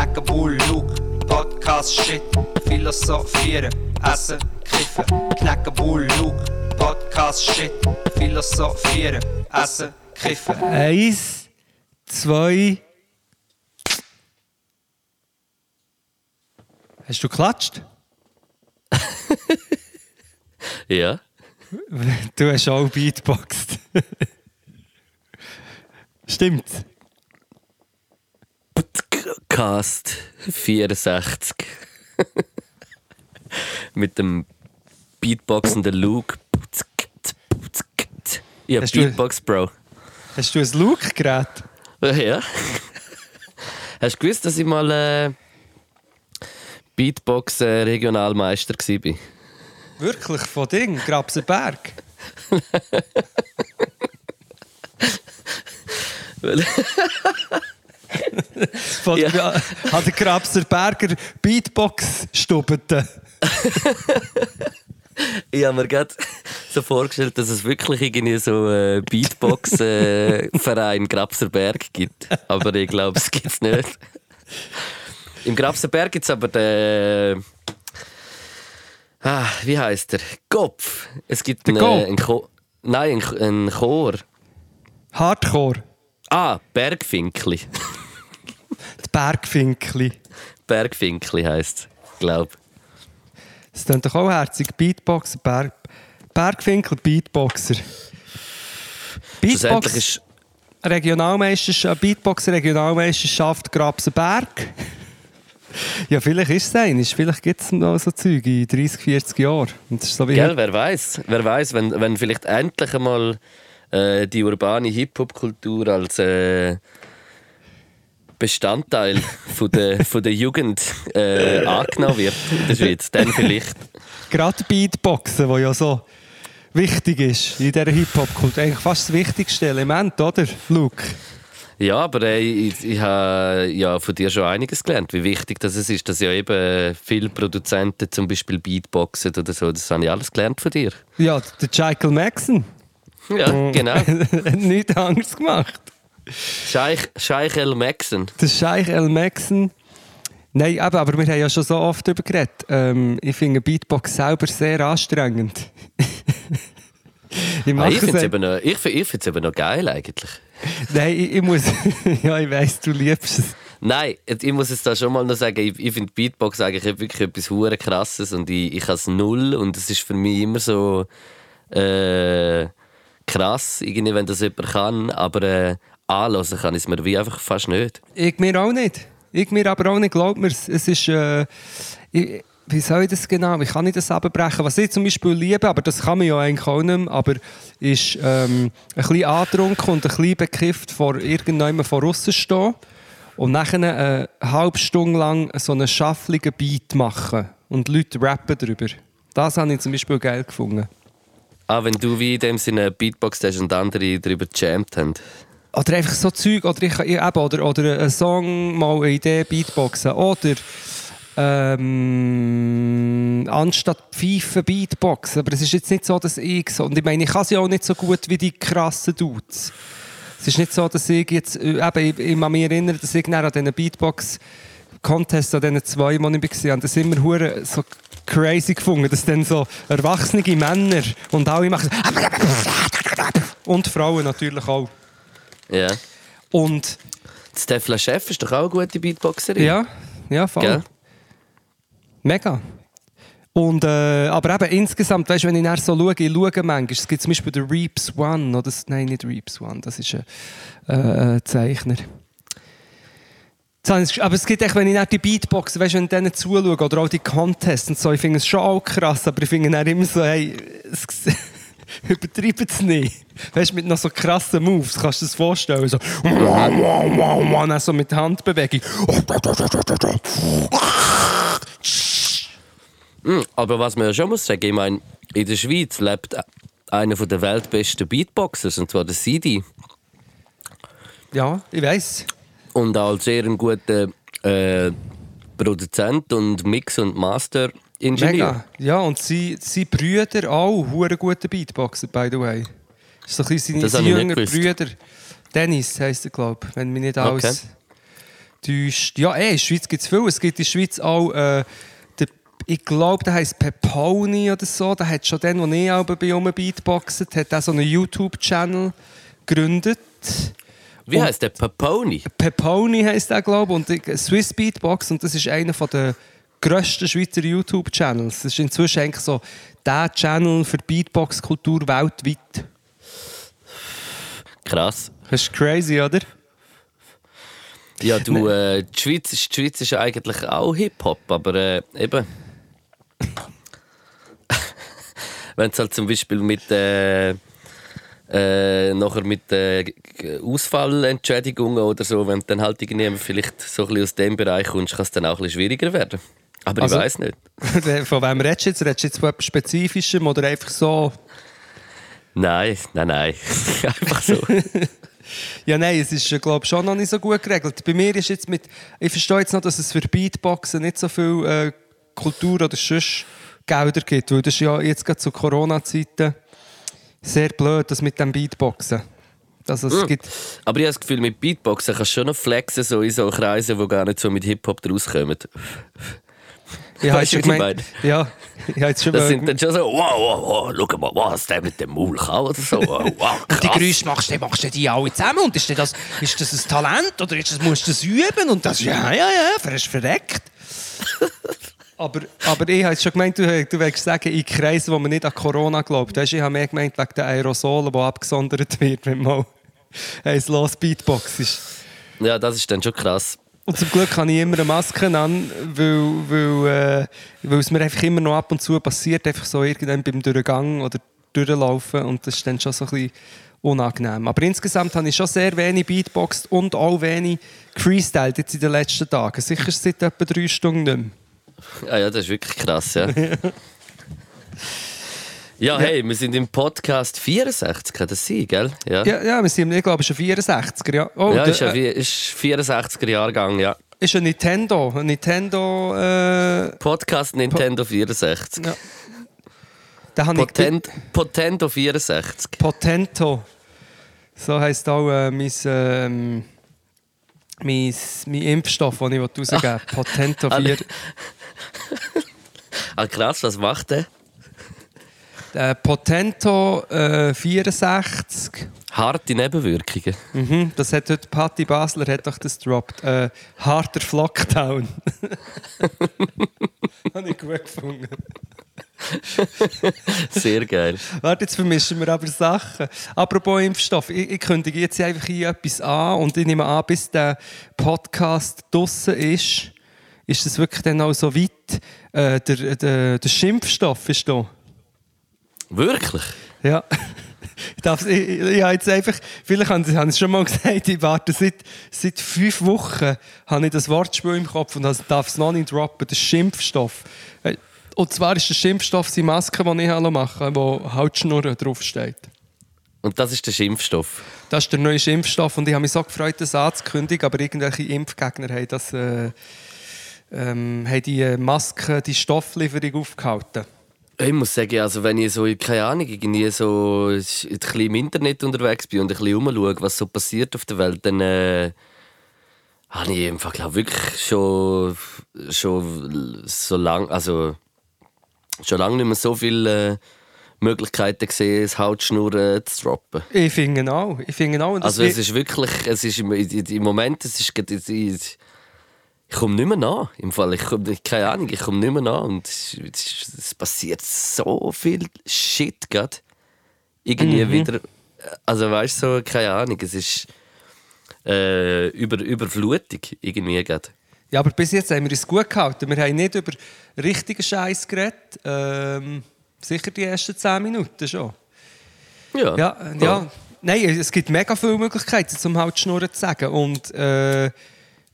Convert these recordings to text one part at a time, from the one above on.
Knacken, Bull, Luke, Podcast, Shit, Philosophieren, Essen, Kiffen. Knacken, Bull, Luke, Podcast, Shit, Philosophieren, Essen, Kiffen. Eins, zwei. Hast du geklatscht? Ja. Du hast auch Beatboxed. Stimmt's? Cast 64. Mit dem beatboxenden Luke. Ja, Hast du- Beatbox, Bro. Hast du ein Look-Gerät? Ja. Hast du gewusst, dass ich mal äh, Beatbox-Regionalmeister war? Wirklich? Von Ding? Grabsenberg? Von Ja. Hat der Grabserberger Beatbox stubete. Ich habe mir gerade so vorgestellt, dass es wirklich irgendwie so einen Beatbox-Verein Grabserberg gibt. Aber ich glaube, es gibt es nicht. Im Grabserberg gibt es aber den. Ah, wie heißt der? Kopf. Es gibt einen, einen Cho Nein, einen, einen Chor. Hardcore. Ah, Bergfinkli. Die Bergfinkli. Bergfinkli heisst es, glaube Das klingt doch auch herzig. Beatboxer, Berg... Bergfinkel, Beatboxer. Beatbox, ist. Regionalmeisterschaft, Beatboxer Regionalmeisterschaft Grabsenberg. ja, vielleicht ist es eines. Vielleicht gibt es noch so Zeug in 30, 40 Jahren. Und das ist so wie Gell, wer weiß, wer weiß, wenn, wenn vielleicht endlich einmal äh, die urbane Hip-Hop-Kultur als äh, Bestandteil von der, von der Jugend äh, angenommen wird in der Schweiz, dann vielleicht. gerade Beatboxen, wo ja so wichtig ist in dieser Hip-Hop-Kultur. Eigentlich fast das wichtigste Element, oder, Luke? Ja, aber äh, ich, ich habe ja von dir schon einiges gelernt, wie wichtig das ist, dass ja eben viele Produzenten zum Beispiel Beatboxen oder so, das habe ich alles gelernt von dir. Ja, der Michael Maxon. Ja, genau. hat nichts anderes gemacht. Scheich, Scheich El Maxon. Der Scheich El Maxon. Nein, eben, aber wir haben ja schon so oft darüber geredet. Ähm, ich finde Beatbox selber sehr anstrengend. ich Ah, ich finde es eben- eben, noch- ich, find- ich find's eben noch geil eigentlich. Nein, ich, ich muss. ja, ich weiss, du liebst es. Nein, ich muss es da schon mal noch sagen, ich, ich finde Beatbox eigentlich wirklich etwas hure krasses und ich, ich habe es null und es ist für mich immer so äh, krass, irgendwie, wenn das jemand kann, aber äh, anhören kann ich es mir wie einfach fast nicht. Ich mir auch nicht. Ich mir aber auch nicht, glaub mir. Es ist. Äh, ich, wie soll ich das genau? Wie kann ich das abbrechen? Was ich zum Beispiel liebe, aber das kann man ja eigentlich auch nicht mehr, aber ist ähm, ein bisschen angetrunken und ein bisschen bekifft vor irgendjemandem von außen stehen und nachher eine halbe Stunde lang so einen schaffligen Beat machen und Leute rappen darüber. Das habe ich zum Beispiel geil gefunden. Ah, wenn du wie in dem Sinne Beatbox hast und andere darüber gejammt haben. Oder einfach so Zeug, oder, ich, eben, oder, oder einen Song, mal eine Idee Beatboxen. Oder ähm, anstatt Pfeifen Beatboxen. Aber es ist jetzt nicht so, dass ich so... Und ich meine, ich kann sie auch nicht so gut wie die krassen Dudes. Es ist nicht so, dass ich jetzt... äh, Eben, ich, ich kann mich erinnern, dass ich an diesen Beatbox-Contests, an diesen zwei, die ich war, das immer hure so crazy gefunden, dass dann so erwachsene Männer und alle machen... Und Frauen natürlich auch. Ja. Und Stefla Chef ist doch auch eine gute Beatboxerin. ja, ja, voll. Gell? Mega. Und, äh, aber eben insgesamt, weißt, du, wenn ich nachher so schaue, ich schaue manchmal, es gibt zum Beispiel den Reeps One, oder, nein, nicht Reeps One, das ist ein äh, Zeichner. Aber es gibt echt, wenn ich nach die Beatboxen, weißt, du, wenn ich denen zuschaue, oder auch die Contests und so, ich finde es schon auch krass, aber ich finde dann immer so, hey, es, übertreiben es nicht. Weißt du, mit noch so krassen Moves, kannst du dir das vorstellen, so, dann so mit Handbewegung. Mm, Aber was man ja schon muss sagen, ich meine, in der Schweiz lebt einer der weltbesten Beatboxers, und zwar der Sidi. Ja, ich weiß. Und auch als sehr ein guter äh, Produzent und Mix- und Master-Ingenieur. Mega. Ja, und sie, sie Brüder auch, hure gute Beatboxer, by the way. Das ist so ein bisschen seine jüngeren. Brüder. Dennis heisst er, glaube ich, wenn mich nicht alles täuscht. Ja, eh, in der Schweiz gibt es viel. Es gibt in der Schweiz auch, äh, der, ich glaube, der heisst Peponi oder so. Der hat schon den, wo ich auch bei um Beatboxen, hat auch so einen YouTube-Channel gegründet. Wie Und- heißt der? Paponi? Peponi heisst der, glaube ich, und Swiss Beatbox. Und das ist einer der grössten Schweizer YouTube-Channels. Das ist inzwischen eigentlich so der Channel für Beatbox-Kultur weltweit. Krass. Das ist crazy, oder? Ja, du, äh, die, Schweiz, ist- die Schweiz ist eigentlich auch Hip-Hop, aber äh, eben. Wenn es halt zum Beispiel mit. Äh, äh, nachher mit äh, Ausfallentschädigungen oder so, wenn du dann halt irgendwie vielleicht so ein bisschen aus dem Bereich kommst, kann es dann auch ein bisschen schwieriger werden. Aber Also- ich weiß nicht. Von wem redest du jetzt? Redest du jetzt von etwas Spezifischem oder einfach so? Nein, nein, nein. Einfach so. Ja, nein, es ist, glaube ich, schon noch nicht so gut geregelt. Bei mir ist jetzt mit... Ich verstehe jetzt noch, dass es für Beatboxen nicht so viel äh, Kultur oder sonst Gelder gibt, weil das ist ja jetzt gerade zu Corona-Zeiten sehr blöd, das mit dem Beatboxen. Also es Mhm. gibt... Aber ich habe das Gefühl, mit Beatboxen kannst du schon noch flexen, so in so Kreisen, die gar nicht so mit Hip-Hop rauskommen. Ich habe schon gemeint... Ja, ich habe schon Das sind dann schon so, wow, wow, wow, schau mal, was der mit dem Maul kann oder so. Wow, Und die krass. Geräusche machst du, machst du die alle zusammen und ist das, ist das ein Talent oder ist das, musst du das üben und das, ja, ja, ja, hast verreckt. aber, aber ich habe schon gemeint, du, du willst sagen, in Kreisen, wo man nicht an Corona glaubt. Weißt, ich habe mehr gemeint wegen den Aerosolen, die abgesondert wird, wenn mal ein los Beatbox ist. Ja, das ist dann schon krass. Und zum Glück habe ich immer eine Maske an, weil, weil, äh, weil es mir einfach immer noch ab und zu passiert, einfach so irgendwann beim Durchgang oder Durchlaufen und das ist dann schon so ein bisschen unangenehm. Aber insgesamt habe ich schon sehr wenig Beatboxed und auch wenig freestyled jetzt in den letzten Tagen. Sicher seit etwa drei Stunden nicht mehr. Ja, ja, das ist wirklich krass, ja. Ja, hey, wir sind im Podcast 64, kann das sein, gell? Ja, Ja, ja wir sind, ich glaube, schon 64er. Ja, oh, ja der- ist, ja äh, ist 64er Jahrgang, ja. ist ein Nintendo. Ein Nintendo. Äh, Podcast Nintendo 64. ja. Da habe ich Potent, Potento 64. Potento. So heisst auch äh, mein, ähm, mein, mein Impfstoff, den ich rausgeben will. Potento 4. Alle- Ah, krass, was macht der? Äh, Potento äh, 64. Harte Nebenwirkungen. Mhm, das hat heute Patti Basler hat doch das gedroppt. Äh, harter Flockdown. Habe ich gut gefunden. Sehr geil. Warte, jetzt vermischen wir aber Sachen. Apropos Impfstoff, ich, ich kündige jetzt einfach hier etwas an und ich nehme an, bis der Podcast draussen ist, ist es wirklich dann auch so weit. Äh, der, der, der Schimpfstoff ist da. Wirklich? Ja. Ich, darf, ich, ich, habe jetzt einfach, vielleicht haben Sie es schon mal gesagt, ich warte seit, seit fünf Wochen habe ich das Wortspiel im Kopf und das darf es noch nicht droppen, der Schimpfstoff. Äh, Und zwar ist der Schimpfstoff die Maske, die ich machen lasse, wo Hautschnurren draufsteht. Und das ist der Schimpfstoff. Das ist der neue Schimpfstoff und ich habe mich so gefreut, das anzukündigen, aber irgendwelche Impfgegner haben, das, äh, ähm, haben die Maske, die Stofflieferung aufgehalten. Ich muss sagen, also wenn ich so, keine Ahnung, irgendwie so ein bisschen im Internet unterwegs bin und ein bisschen rumschaue, was so passiert auf der Welt, dann äh, habe ich einfach, glaube wirklich schon, schon so lange, also schon lange nicht mehr so viele äh, Möglichkeiten gesehen, das Hautschnurren zu droppen. Ich finde auch. Ich finde auch. Also es ist wirklich, es ist im, im Moment, es ist, ich, ich komme nicht mehr nach. Im Fall, ich komme, keine Ahnung, ich komme nicht mehr nach und es, es, passiert so viel Shit gerade. Irgendwie Mhm. wieder, also weißt du, so, keine Ahnung, es ist äh, über, Überflutung irgendwie gerade. Ja, aber bis jetzt haben wir es gut gehalten. Wir haben nicht über richtigen Scheiß geredet. Ähm, sicher die ersten 10 Minuten schon. Ja, Ja, ja. Nein, es gibt mega viele Möglichkeiten, zum halt Schnurren zu sagen. Und äh,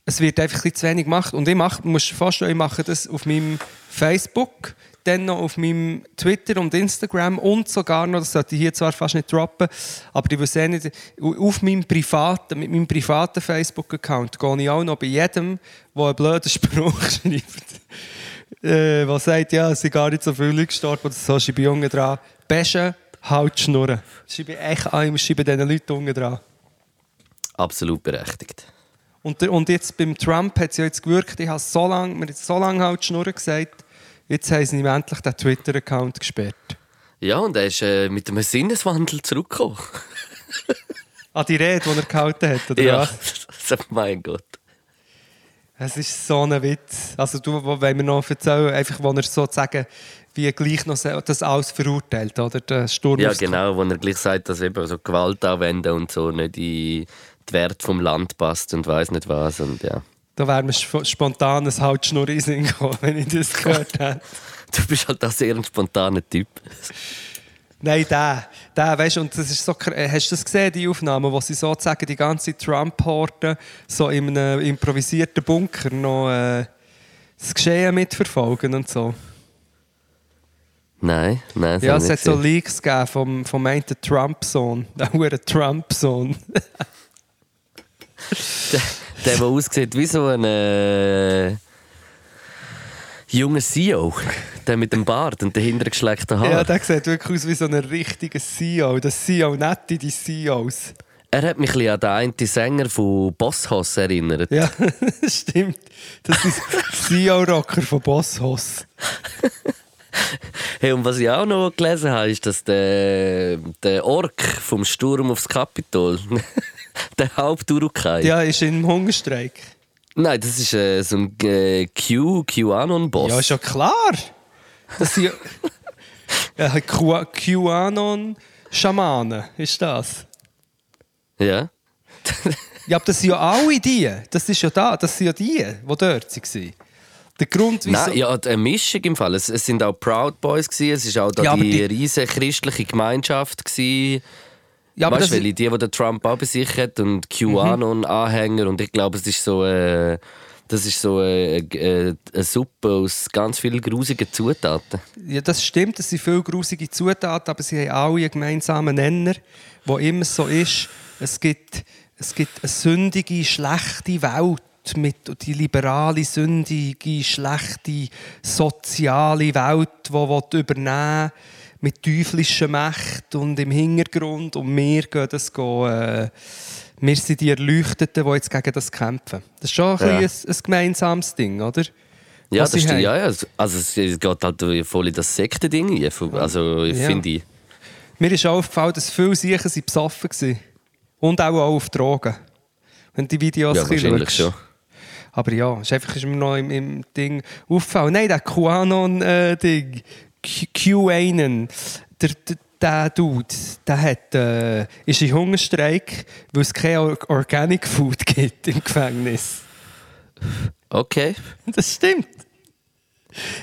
es wird einfach ein zu wenig gemacht. Und ich mache, musst vorstellen, ich mache das auf meinem Facebook, dann noch auf meinem Twitter und Instagram und sogar noch, das sollte ich hier zwar fast nicht droppen, aber ich weiß eh nicht, auf meinem privaten, mit meinem privaten Facebook-Account gehe ich auch noch bei jedem, der einen blöden Spruch schreibt, äh, was sagt, ja, es sind gar nicht so viele Leute gestorben oder so, schreibe ich unten dran, Beschen, halt Schnurren. Schreibe ich echt ich schreibe diesen Leuten unten dran. absolut berechtigt. Und, und jetzt beim Trump hat es ja jetzt gewirkt, ich habe so lange, mir jetzt so lange halt die Schnurren gesagt, jetzt haben sie ihm endlich den Twitter-Account gesperrt. Ja, und er ist äh, mit einem Sinneswandel zurückgekommen. An die Rede, die er gehalten hat, oder ja, was? mein Gott. Es ist so ein Witz. Also du, wenn wir noch erzählen, einfach, wo er sozusagen wie gleich noch das alles verurteilt, oder? Der Sturm Ja, genau, wo er gleich sagt, dass eben so Gewalt anwenden und so nicht in die Werte vom Land passt und weiß nicht was. Und ja. Da wäre mir sp- spontan ein Halsschnur in Sinn gekommen, wenn ich das gehört hätte. Du bist halt auch sehr ein spontaner Typ. Nein, der, der, weißt du, und das ist so, äh, hast du das gesehen, die Aufnahme, wo sie sozusagen die ganze Trump-Horde so in einem improvisierten Bunker noch äh, das Geschehen mitverfolgen und so? Nein, nein. das Ja, es hat so. Leaks gegeben vom, vom einen Trump-Sohn, der hure Trump-Sohn. Der, der aussieht wie so ein äh, junger CEO. Der mit dem Bart und den hintergeschleckten Haaren. Ja, der sieht wirklich aus wie so ein richtiger CEO. Das CEO, nicht die CEOs. Er hat mich ein an den einen Sänger von Boss Hoss erinnert. Ja, stimmt. Das ist CEO-Rocker von Boss Hoss. Hey, und was ich auch noch gelesen habe, ist, dass der, der Ork vom Sturm aufs Kapitol, der Haupturukai. Ja, ist im Hungerstreik. Nein, das ist äh, so ein äh, Q, QAnon-Boss. Ja, ist ja klar. Das sind ja, ja, Q- QAnon-Schamanen, ist das. ja. Ja, aber das sind ja alle die. Das ist ja da, das sind ja die, die dort waren. Der Grund, wieso... Nein, ja, eine Mischung im Fall. Es, es sind auch Proud Boys gewesen, es ist auch da Ja, die, die- riesige christliche Gemeinschaft gewesen. Ja, aber weißt das, welche die, die der Trump auch bei sich hat und QAnon-Anhänger und ich glaube, es ist so, äh, das ist so äh, äh, eine Suppe aus ganz vielen grusigen Zutaten. ja, das stimmt, es sind viele grusige Zutaten, aber sie haben alle einen gemeinsamen Nenner, wo immer so ist, es gibt, es gibt eine sündige, schlechte Welt mit die liberale, sündige, schlechte, soziale Welt, die will übernehmen mit teuflischer Macht und im Hintergrund und wir gehen das gehen, äh, wir sind die Erleuchteten, die jetzt gegen das kämpfen. Das ist schon ein, Ja. bisschen ein, ein gemeinsames Ding, oder? Ja, Was das stimmt. Ja, ja. Also es es geht halt voll in das Sektending. Also ich Ja. finde ich. Mir ist auch aufgefallen, dass viele Sicher sind besoffen waren. Und auch, auch auf Drogen. Wenn die Videos Ja, wahrscheinlich schaust. schon. Aber ja, ist einfach ist mir noch im, im Ding aufgefallen. Nein, der QAnon-Ding, QAnon, der, der, der Dude, der hat, äh, ist in Hungerstreik, weil es kein Or- Organic Food gibt im Gefängnis. Okay. Das stimmt.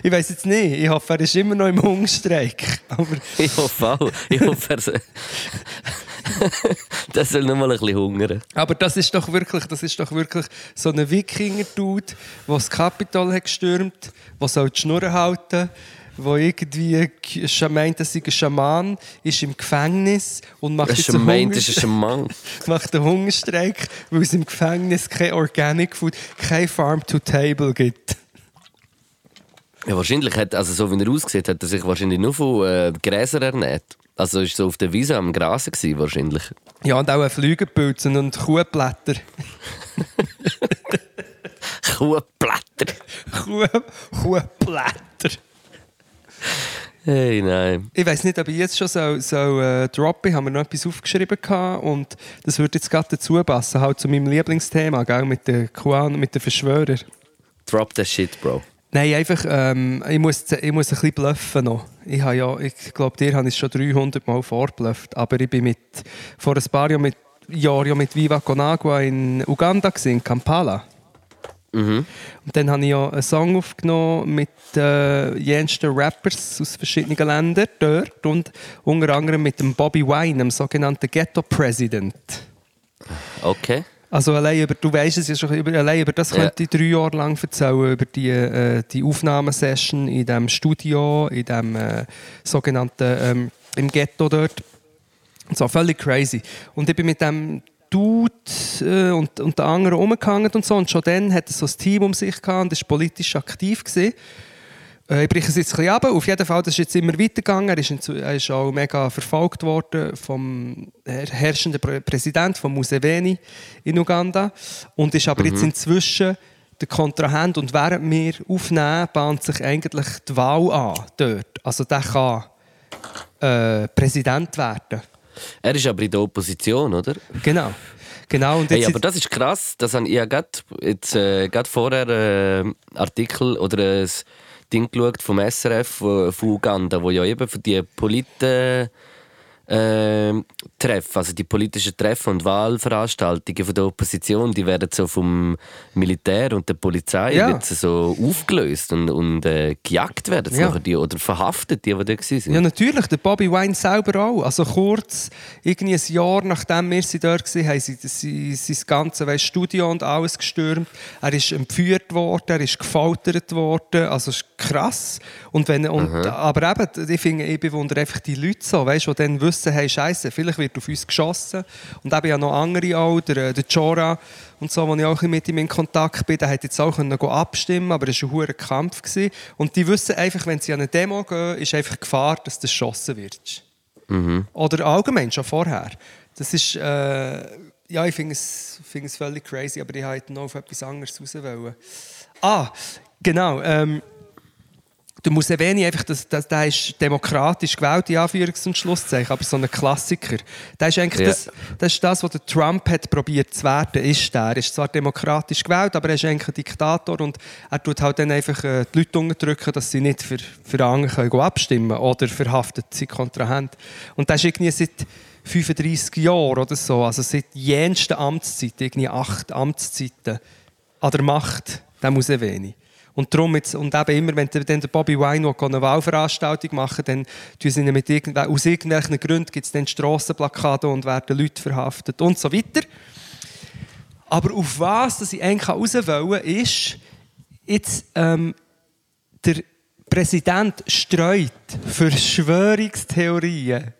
Ich weiß jetzt nicht. Ich hoffe, er ist immer noch im Hungerstreik. Aber Ich hoffe auch. Ich hoffe, er Der soll noch mal ein bisschen hungern. Aber das ist doch wirklich, das ist doch wirklich so ein Wikinger-Dude, der das Kapitol hat gestürmt, der soll die Schnur halten, der irgendwie meint, sei ein Schaman, ist im Gefängnis und macht jetzt einen, Hunger das ist ein Mann. macht einen Hungerstreik, weil es im Gefängnis kein Organic Food, kein Farm to Table gibt. Ja, wahrscheinlich hat, also so wie er aussieht, hat er sich wahrscheinlich nur von äh, Gräsern ernährt. Also ist so auf der Wiese am Grasen gewesen, wahrscheinlich. Ja, und auch Flügelpilzen und Kuhblätter. Kuhblätter. Kuh, Kuhblätter. Hey, nein. Ich weiß nicht, ob ich jetzt schon so, so äh, droppen. Ich habe mir noch etwas aufgeschrieben gehabt und das würde jetzt gerade dazu passen, halt zu meinem Lieblingsthema, gell, mit den Kuan, mit den Verschwörern. Drop that shit, Bro. Nein, einfach, ähm, ich, muss, ich muss ein bisschen bluffen noch. Ich, habe ja, ich glaube, dir habe ich es schon 300 Mal vorblufft, aber ich bin mit, vor ein paar Jahren mit, Jahren ja mit Viva Conagua in Uganda, gewesen, in Kampala. Mhm. Und dann habe ich ja einen Song aufgenommen mit äh, jensten Rappers aus verschiedenen Ländern dort und unter anderem mit dem Bobby Wine, dem sogenannten Ghetto President. Okay. Also allein über, du weißt es ja schon, über, allein über das Ja. könnte ich drei Jahre lang erzählen, über die, äh, die Aufnahmesession in dem Studio, in dem äh, sogenannten, ähm, im Ghetto dort. So, völlig crazy. Und ich bin mit dem Dude äh, und, und den anderen rumgehangen und so. Und schon dann hat er so ein Team um sich gehabt und ist politisch aktiv gewesen. Äh, ich breche es jetzt ein bisschen ab. Auf jeden Fall, das ist jetzt immer weitergegangen. Er ist, er ist auch mega verfolgt worden vom herrschenden Präsidenten, von Museveni in Uganda. Und ist aber mhm. jetzt inzwischen der Kontrahent. Und während wir aufnehmen, bahnt sich eigentlich die Wahl an dort. Also der kann äh, Präsident werden. Er ist aber in der Opposition, oder? Genau. Genau, und hey, aber das ist krass. Das habe ich ja gerade äh, vorher äh, Artikel oder ein Ding geschaut vom SRF von, von Uganda, wo ja eben für die Politen äh, Treffen, also die politischen Treffen und Wahlveranstaltungen von der Opposition, die werden so vom Militär und der Polizei ja. so aufgelöst und, und äh, gejagt werden ja. die, oder verhaftet, die, die da waren. Ja, natürlich. Der Bobby Wine selber auch. Also kurz, irgendwie ein Jahr nachdem wir sie dort waren, haben sie, sie, sie das ganze weißt, Studio und alles gestürmt. Er ist entführt worden, er ist gefoltert worden. Also ist krass. Und wenn, und, aber eben, ich, finde, ich bewundere einfach die Leute so, weißt, die dann wissen, hey, Scheiße, vielleicht wird auf uns geschossen. Und eben ja noch andere auch, der, äh, der Jora und so, wo ich auch mit ihm in Kontakt bin, der hat jetzt auch können abstimmen aber es war ein hoher Kampf. Gewesen. Und die wissen einfach, wenn sie an eine Demo gehen, ist einfach Gefahr, dass du geschossen wird. Mhm. Oder allgemein, schon vorher. Das ist, äh, ja, ich finde es, find es völlig crazy, aber ich wollte noch auf etwas anderes raus. Wollen. Ah, genau. Ähm, der Museveni einfach, das, das, der ist demokratisch gewählt, in Anführungs- und Schlusszeichen, aber so ein Klassiker. Der ist eigentlich ja. das, das, ist das, was der Trump hat probiert zu werden, ist der. Er ist zwar demokratisch gewählt, aber er ist eigentlich ein Diktator und er tut halt dann einfach äh, die Leute unterdrücken, dass sie nicht für, für andere können abstimmen können oder verhaftet sind Kontrahent. Und das ist irgendwie seit 35 Jahren oder so, also seit jensten Amtszeiten, irgendwie acht Amtszeiten an der Macht, der Museveni. Und darum jetzt, und eben immer, wenn dann der Bobby Wine eine Wahlveranstaltung machen, dann tun sie mit irgendw aus irgendwelchen Gründen gibt es dann Strassenplakate und werden Leute verhaftet und so weiter. Aber auf was dass ich eigentlich raus wollen, ist, jetzt ähm, der Präsident streut Verschwörungstheorien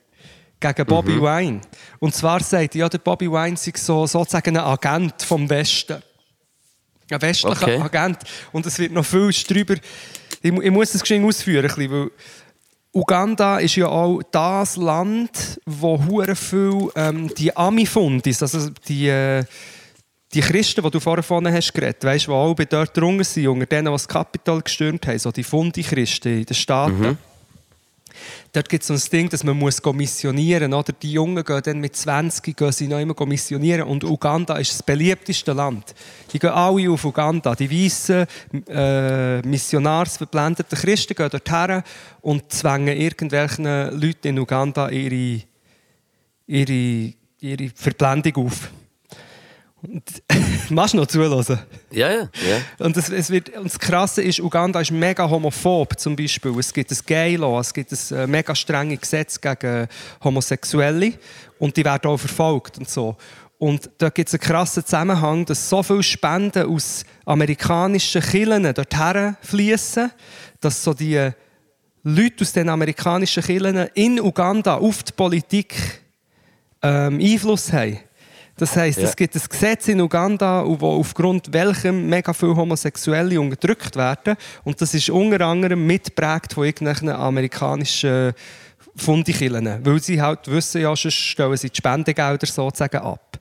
gegen Bobby mhm. Wine. Und zwar sagt er, ja, der Bobby Wine sei so, sozusagen ein Agent vom Westen ein westlicher okay. Agent. Und es wird noch viel drüber. Ich, ich muss das geschehen ausführen, weil Uganda ist ja auch das Land, wo hure viel ähm, die Ami-Fundis, also die, äh, die Christen, die du vorher von hast geredet, weißt, die auch dort drunter sind, unter denen, die das Kapital gestürmt haben, so die Fundi-Christen in den Staaten. Mhm. Dort gibt es so ein Ding, dass man muss missionieren muss. Die Jungen gehen dann mit 20 gehen sie noch immer missionieren. Und Uganda ist das beliebteste Land. Die gehen alle auf Uganda. Die weißen, äh, missionarsverblendeten Christen gehen dorthin und zwängen irgendwelchen Leuten in Uganda ihre, ihre, ihre Verblendung auf. Und, machst du noch zuhören? Ja, ja. Und, das, es wird, und das Krasse ist, Uganda ist mega homophob zum Beispiel. Es gibt ein Gay-Law, es gibt ein äh, mega strenges Gesetz gegen Homosexuelle und die werden auch verfolgt und so. Und da gibt es einen krassen Zusammenhang, dass so viele Spenden aus amerikanischen Kirchen dorthin fließen, dass so die Leute aus den amerikanischen Kirchen in Uganda auf die Politik ähm, Einfluss haben. Das heisst, ja. es gibt ein Gesetz in Uganda, wo aufgrund welchem mega viele Homosexuelle unterdrückt werden. Und das ist unter anderem mitprägt von irgendwelchen amerikanischen Fundikillen. Weil sie halt wissen, ja, sonst stellen sie die Spendengelder sozusagen ab.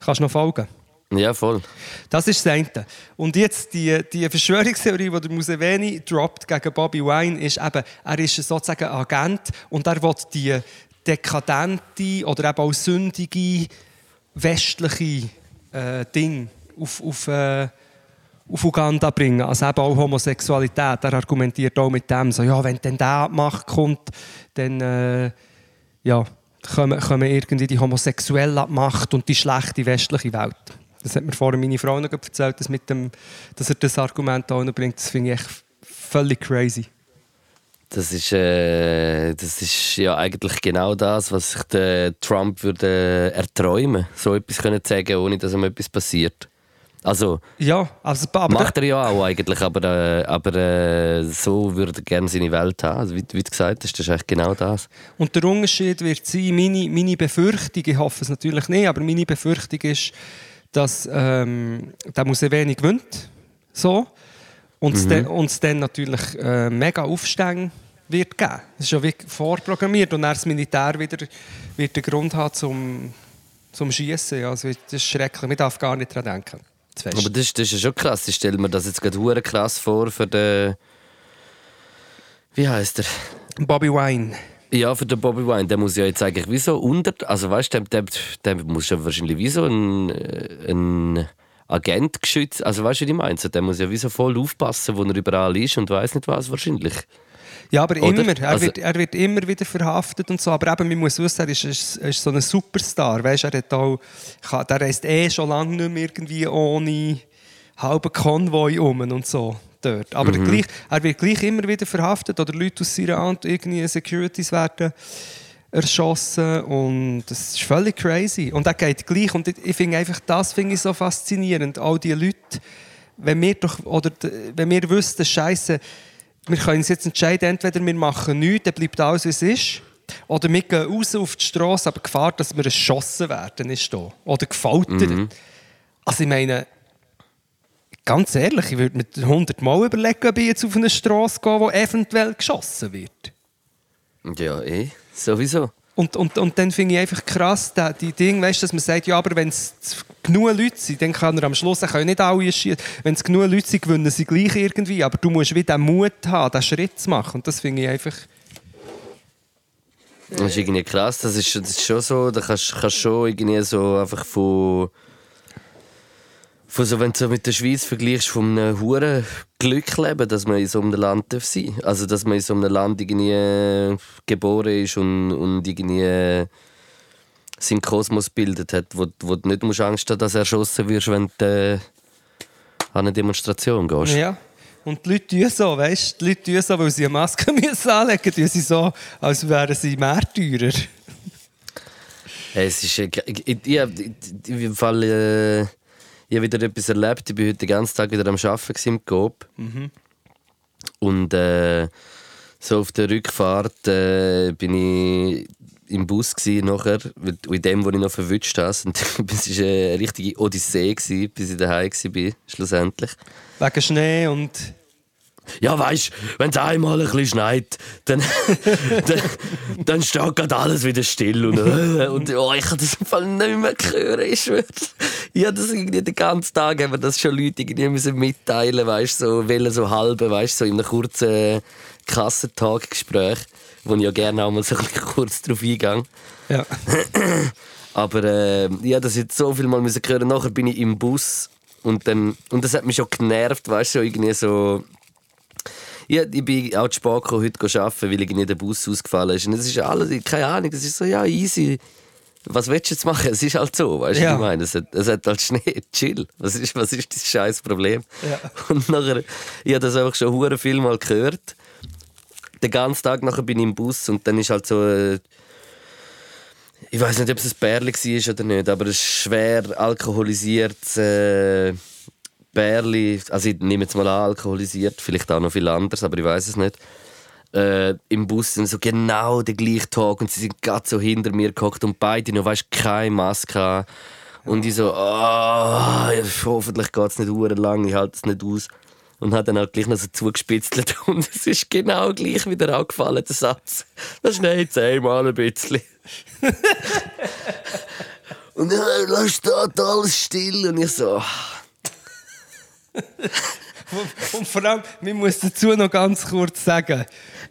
Kannst du noch folgen? Ja, voll. Das ist das eine. Und jetzt die, die Verschwörungstheorie, die der Museveni droppt gegen Bobby Wine, ist eben, er ist sozusagen ein Agent und er will die dekadente oder eben auch sündige westliche äh, Dinge auf, auf, äh, auf Uganda bringen. Also eben auch Homosexualität. Er argumentiert auch mit dem, so, ja, wenn dann der Macht kommt, dann äh, ja, kommen, kommen irgendwie die homosexuelle Macht und die schlechte westliche Welt. Das hat mir vorhin meine Frau noch erzählt, dass, mit dem, dass er das Argument auch noch bringt. Das finde ich echt völlig crazy. Das ist, äh, das ist ja eigentlich genau das, was sich der Trump würde erträumen, so etwas können sagen, ohne dass ihm etwas passiert. Also, ja, also macht er ja auch eigentlich, aber, äh, aber äh, so würde er gerne seine Welt haben. Also, wie, wie du gesagt hast, das ist eigentlich genau das. Und der Unterschied wird sein, meine, meine Befürchtung, ich hoffe es natürlich nicht, aber meine Befürchtung ist, dass ähm, der Museveni gewinnt. So. Und es es dann natürlich äh, mega Aufstände wird geben. Das ist ja wirklich vorprogrammiert und dann das Militär wieder wird den Grund haben zum, zum Schießen. Also, das ist schrecklich. Man darf gar nicht daran denken. Fest. Aber das, das ist ja schon krass. Ich stelle mir das jetzt gerade krass vor für den. Wie heißt der? Bobby Wine. Ja, für den Bobby Wine. Der muss ja jetzt eigentlich wie so unter. Also weißt du, der, der, der muss ja wahrscheinlich wie so ein, äh, ein Agent geschützt. Also weißt du, wie ich meine? So, Der muss ja wie so voll aufpassen, wo er überall ist und weiß nicht was wahrscheinlich. Ja, aber Oder? immer. Er, Also- wird, er wird immer wieder verhaftet und so. Aber eben, man muss wissen, er ist, ist, ist so ein Superstar. Weißt, er hat auch, kann- der reist eh schon lange nicht mehr irgendwie ohne halben Konvoi um und so. Dort. Aber Mhm. gleich, er wird gleich immer wieder verhaftet oder Leute aus seiner Hand, irgendwie Securities werden erschossen und das ist völlig crazy. Und er geht gleich und ich, finde einfach, das finde ich so faszinierend. All die Leute, wenn wir doch, oder wenn wir wüssten, Scheiße, wir können uns jetzt entscheiden, entweder wir machen nichts, dann bleibt alles wie es ist, oder wir gehen raus auf die Straße, aber die Gefahr, dass wir erschossen werden, ist da. Oder gefoltert. Also ich meine, ganz ehrlich, ich würde mir 100 Mal überlegen, ob ich jetzt auf eine Straße gehe, wo eventuell geschossen wird. Ja, eh. Sowieso. Und, und, und dann finde ich einfach krass, da- die Dinge, weißt, dass man sagt, ja, aber wenn es genug Leute sind, dann kann er am Schluss, er können nicht alle schießen. Wenn es genug Leute sind, gewinnen sie gleich irgendwie. Aber du musst wieder den Mut haben, diesen Schritt zu machen. Und das finde ich einfach. Das ist irgendwie krass. Das ist, das ist schon so, da kannst du schon irgendwie so einfach von. Von so, wenn du so mit der Schweiz vergleichst, von einem hohen Glück leben, dass man in so einem Land darf sein darf. Also, dass man in so einem Land irgendwie äh, geboren ist und, und irgendwie äh, seinen Kosmos bildet hat, wo, wo du nicht musst Angst haben, dass du erschossen wirst, wenn du äh, an eine Demonstration gehst. Ja. Und die Leute tun so, weißt du? Die Leute tun so, weil sie eine Maske müssen anlegen müssen, sie so, als wären sie Märtyrer. Es ist. Äh, ich, ich, ich, ich, im Fall. Äh, ich habe wieder etwas erlebt. Ich war heute den ganzen Tag wieder am Arbeiten im Coop. Und äh, so auf der Rückfahrt äh, bin ich im Bus gewesen, nachher, mit mit dem, wo ich noch verwünscht habe. Und es war eine richtige Odyssee, gewesen, bis ich daheim war, schlussendlich. Wegen Schnee und. Ja, weißt wenn es einmal ein bisschen schneit, dann, dann, dann steht gerade alles wieder still. Und, äh, und oh, ich kann das im Fall nicht mehr hören. Ich schwöre. Ich habe das irgendwie den ganzen Tag, haben das schon Leute irgendwie müssen mitteilen weißt so, wollen so halbe, weißt so in einem kurzen Kassentag-Gespräch, wo ich ja gerne auch mal so ein bisschen kurz drauf eingehe. Ja. Aber äh, ich habe das jetzt so viel Mal müssen hören. Nachher bin ich im Bus und dann und das hat mich schon genervt, weißt du, so irgendwie so. Ja, ich bin auch zu spät gekommen, heute arbeiten, weil irgendwie der Bus ausgefallen ist. Und es ist alles, keine Ahnung, es ist so, ja, easy. Was willst du jetzt machen? Es ist halt so, weißt du, Ja. was ich meine? Es hat, es hat halt Schnee, chill. Was ist, was ist das scheiß Problem? Ja. Und nachher, ich habe das einfach schon hure viel Mal gehört. Den ganzen Tag nachher bin ich im Bus und dann ist halt so. Äh, ich weiß nicht, ob es ein Bärli war oder nicht, aber ein schwer alkoholisiertes äh, Bärli, also ich nehme jetzt mal an, alkoholisiert, vielleicht auch noch viel anderes, aber ich weiß es nicht. Äh, Im Bus sind so genau der gleiche Tag und sie sind gerade so hinter mir gehockt und beide noch, weißt keine Maske haben. Und ich so, ah, hoffentlich geht es nicht uhr lang, ich halte es nicht aus. Und hat dann halt gleich noch so zugespitzelt und es ist genau gleich wieder angefallen, der Satz. Das schneit einmal ein bisschen. und ja, da steht alles still und ich so, ah. Und vor allem, man muss dazu noch ganz kurz sagen,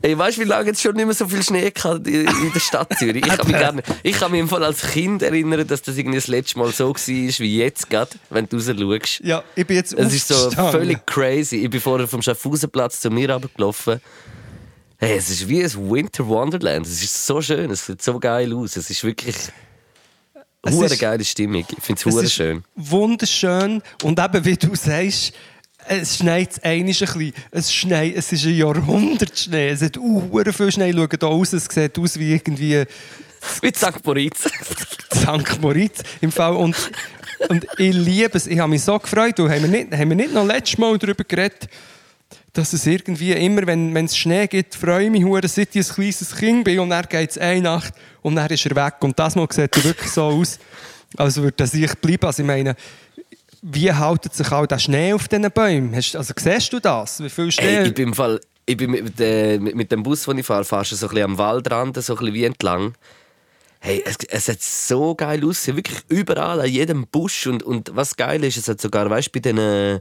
Ey, weißt du, wie lange jetzt schon nicht mehr so viel Schnee gehabt in der Stadt Zürich? Ich kann mich, nicht, ich kann mich im Fall als Kind erinnern, dass das irgendwie das letzte Mal so war wie jetzt gerade, wenn du raus schaust. ja, ich bin jetzt Es ist so völlig crazy. Ich bin vorher vom Schaffhausenplatz zu mir runtergelaufen. Hey, es ist wie ein Winter Wonderland. Es ist so schön, es sieht so geil aus. Es ist wirklich Ist- geile Stimmung. Ich finde es hure schön. Wunderschön. Und eben, wie du sagst, es schneit ein bisschen. Es, schneit, es ist ein Jahrhundert Schnee. Es hat uh, viel Schnee. Schau hier aus. Es sieht aus wie irgendwie Wie St. Moritz. St. Moritz im Fall. Und, und ich liebe es. Ich habe mich so gefreut. Und haben wir nicht, haben wir nicht noch letztes Mal darüber geredet, dass es irgendwie immer, wenn, wenn es Schnee gibt, freue ich mich, hure, seit ich ein kleines Kind bin. Und dann geht es eine Nacht und dann ist er weg. Und das Mal sieht er wirklich so aus, als würde er sich bleiben. Also ich meine, wie haltet sich auch der Schnee auf diesen Bäumen? Also siehst du das? Wie viel Schnee? Hey, ich bin Fall, ich bin mit, äh, mit, dem Bus, den ich fahre, fahrst du so ein bisschen am Waldrand, so ein bisschen wie entlang. Hey, es, es hat so geil ausgesehen, wirklich überall, an jedem Busch. Und, und was geil ist, es hat sogar, weißt du, bei äh,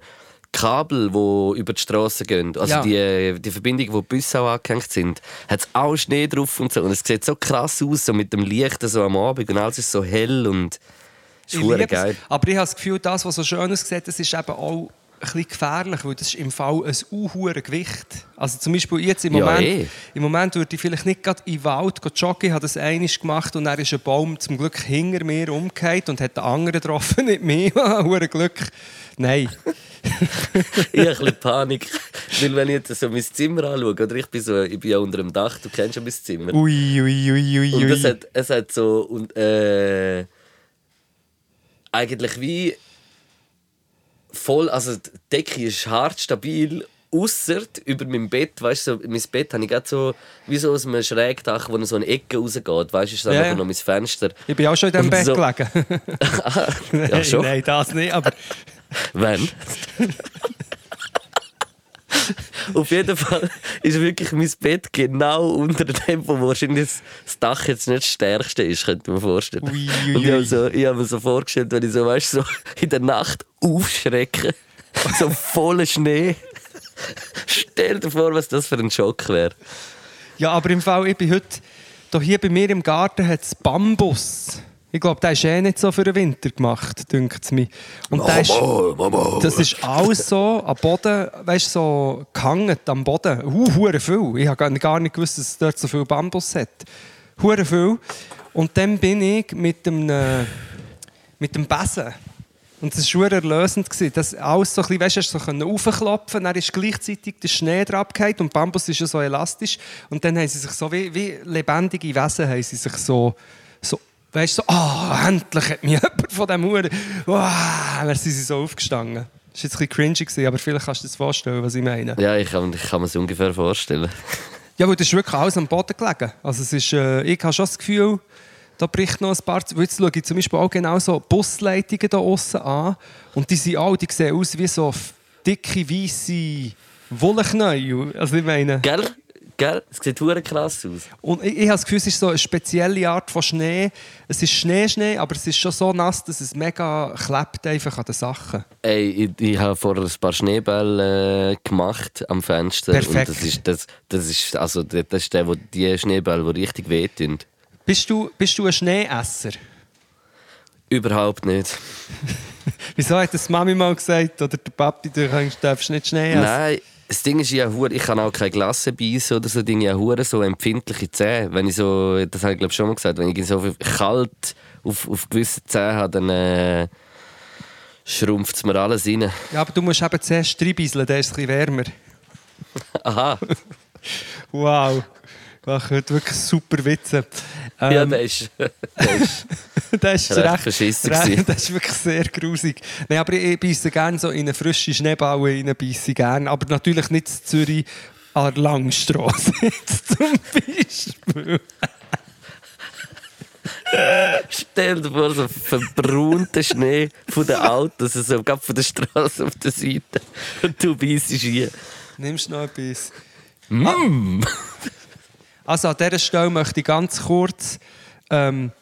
Kabel, die über die Straße gehen, also Ja. die, die Verbindung, wo die Busse auch angehängt sind, hat es auch Schnee drauf und so. Und es sieht so krass aus, so mit dem Licht so am Abend und alles ist so hell und ist Ich geil. Aber ich habe das Gefühl, das, was so schön aussieht, das ist eben auch bisschen gefährlich, weil das ist im Fall ein unhuren Gewicht. Also zum Beispiel jetzt im Ja, Moment, eh. im Moment würde ich vielleicht nicht gerade in den Wald joggen. Ich habe das einmal gemacht und dann ist ein Baum zum Glück hinter mir umgekehrt und hat den anderen getroffen, nicht mich. Hure Glück. Nein. ich habe ein bisschen Panik, weil wenn ich jetzt so mein Zimmer anschaue, oder ich bin, so, ich bin ja unter dem Dach, du kennst ja mein Zimmer. Ui, ui, ui, ui, Und es hat, es hat so und, äh, eigentlich wie voll, also die Decke ist hart stabil, ausser über meinem Bett, weißt du, so, mein Bett habe ich gerade so wie so aus einem Schrägdach, wo so eine Ecke rausgeht, weißt du, ist Ja, einfach ja. noch mein Fenster. Ich bin auch schon in diesem Bett so- gelegen. ja, nein, schon. nein, das nicht. Aber Wenn? Auf jeden Fall ist wirklich mein Bett genau unter dem, wo wahrscheinlich das- Dach jetzt nicht das stärkste ist, könnte man vorstellen. Ui, ui, Und ich habe, so, ich habe mir so vorgestellt, wenn ich so, weißt, so in der Nacht aufschrecke, so voller Schnee. Stell dir vor, was das für ein Schock wäre. Ja, aber im Fall, ich bin heute, hier bei mir im Garten hat es Bambus. Ich glaube, der ist eh nicht so für den Winter gemacht, dünkt es mir. Und der ist, das ist alles so am Boden, weißt du, so gehangen am Boden. Uh, hure viel. Ich habe gar nicht- gewusst, dass es dort so viel Bambus hat. Hure viel. Und dann bin ich mit dem, äh, mit dem Besen. Und das war erlösend. gewesen. Das alles so ein bisschen, weißt du, so können raufklopfen, dann ist gleichzeitig der Schnee drauf und Bambus ist ja so elastisch. Und dann haben sie sich so wie, wie lebendige Wesen haben sie sich so weißt du, so, ah, endlich hat mich jemand von diesem Uhr, wow, dann sind sie so aufgestanden. Das war jetzt ein bisschen cringy, aber vielleicht kannst du dir das vorstellen, was ich meine. Ja, ich kann, ich kann mir es ungefähr vorstellen. Ja, weil das ist wirklich alles am Boden gelegen. Also es ist, äh, ich habe schon das Gefühl, da bricht noch ein paar... Jetzt schaue ich zum Beispiel auch genau so Busleitungen da außen an. Und die sind auch, die sehen aus wie so dicke, weisse Wollknäuel. Also ich meine... Gell? Gell? Es sieht hure krass aus. Und ich, ich habe das Gefühl, es ist so eine spezielle Art von Schnee. Es ist Schnee, Schnee, aber es ist schon so nass, dass es mega klebt einfach an den Sachen. Ey, ich, ich habe vorher ein paar Schneebälle äh, gemacht am Fenster. Perfekt. Und das ist, das, das ist, also, das ist der, wo die Schneebälle, die richtig wehtun. Bist du, bist du ein Schneeesser? Überhaupt nicht. Wieso hat das Mami mal gesagt? Oder der Papi, du kannst- darfst nicht Schnee essen? Nein, das Ding ist ja hure, ich kann auch keine Glasse beißen oder so Dinge, ja hure so empfindliche Zähne. Wenn ich so, das habe ich glaube schon mal gesagt, wenn ich so viel kalt auf, auf gewisse Zähne habe, dann äh, schrumpft es mir alles rein. Ja, aber du musst eben zuerst reinbeiseln, dann ist ein bisschen wärmer. Aha, Wow. Ach, heute wirklich super Witze. ja, Ähm, der ist, der ist das ist recht recht, verschissen recht, das ist wirklich sehr grusig. Nein, aber ich beiße gerne so in eine frische Schneebaue rein, beiße gerne. Aber natürlich nicht in Zürich an der Langstrasse jetzt zum Beispiel. Stell dir vor, so verbrannter Schnee von den Autos, also gerade von der Straße auf der Seite. Und du beißt hier. Nimmst noch etwas? Mm. Also an dieser Stelle möchte ich ganz kurz ähm,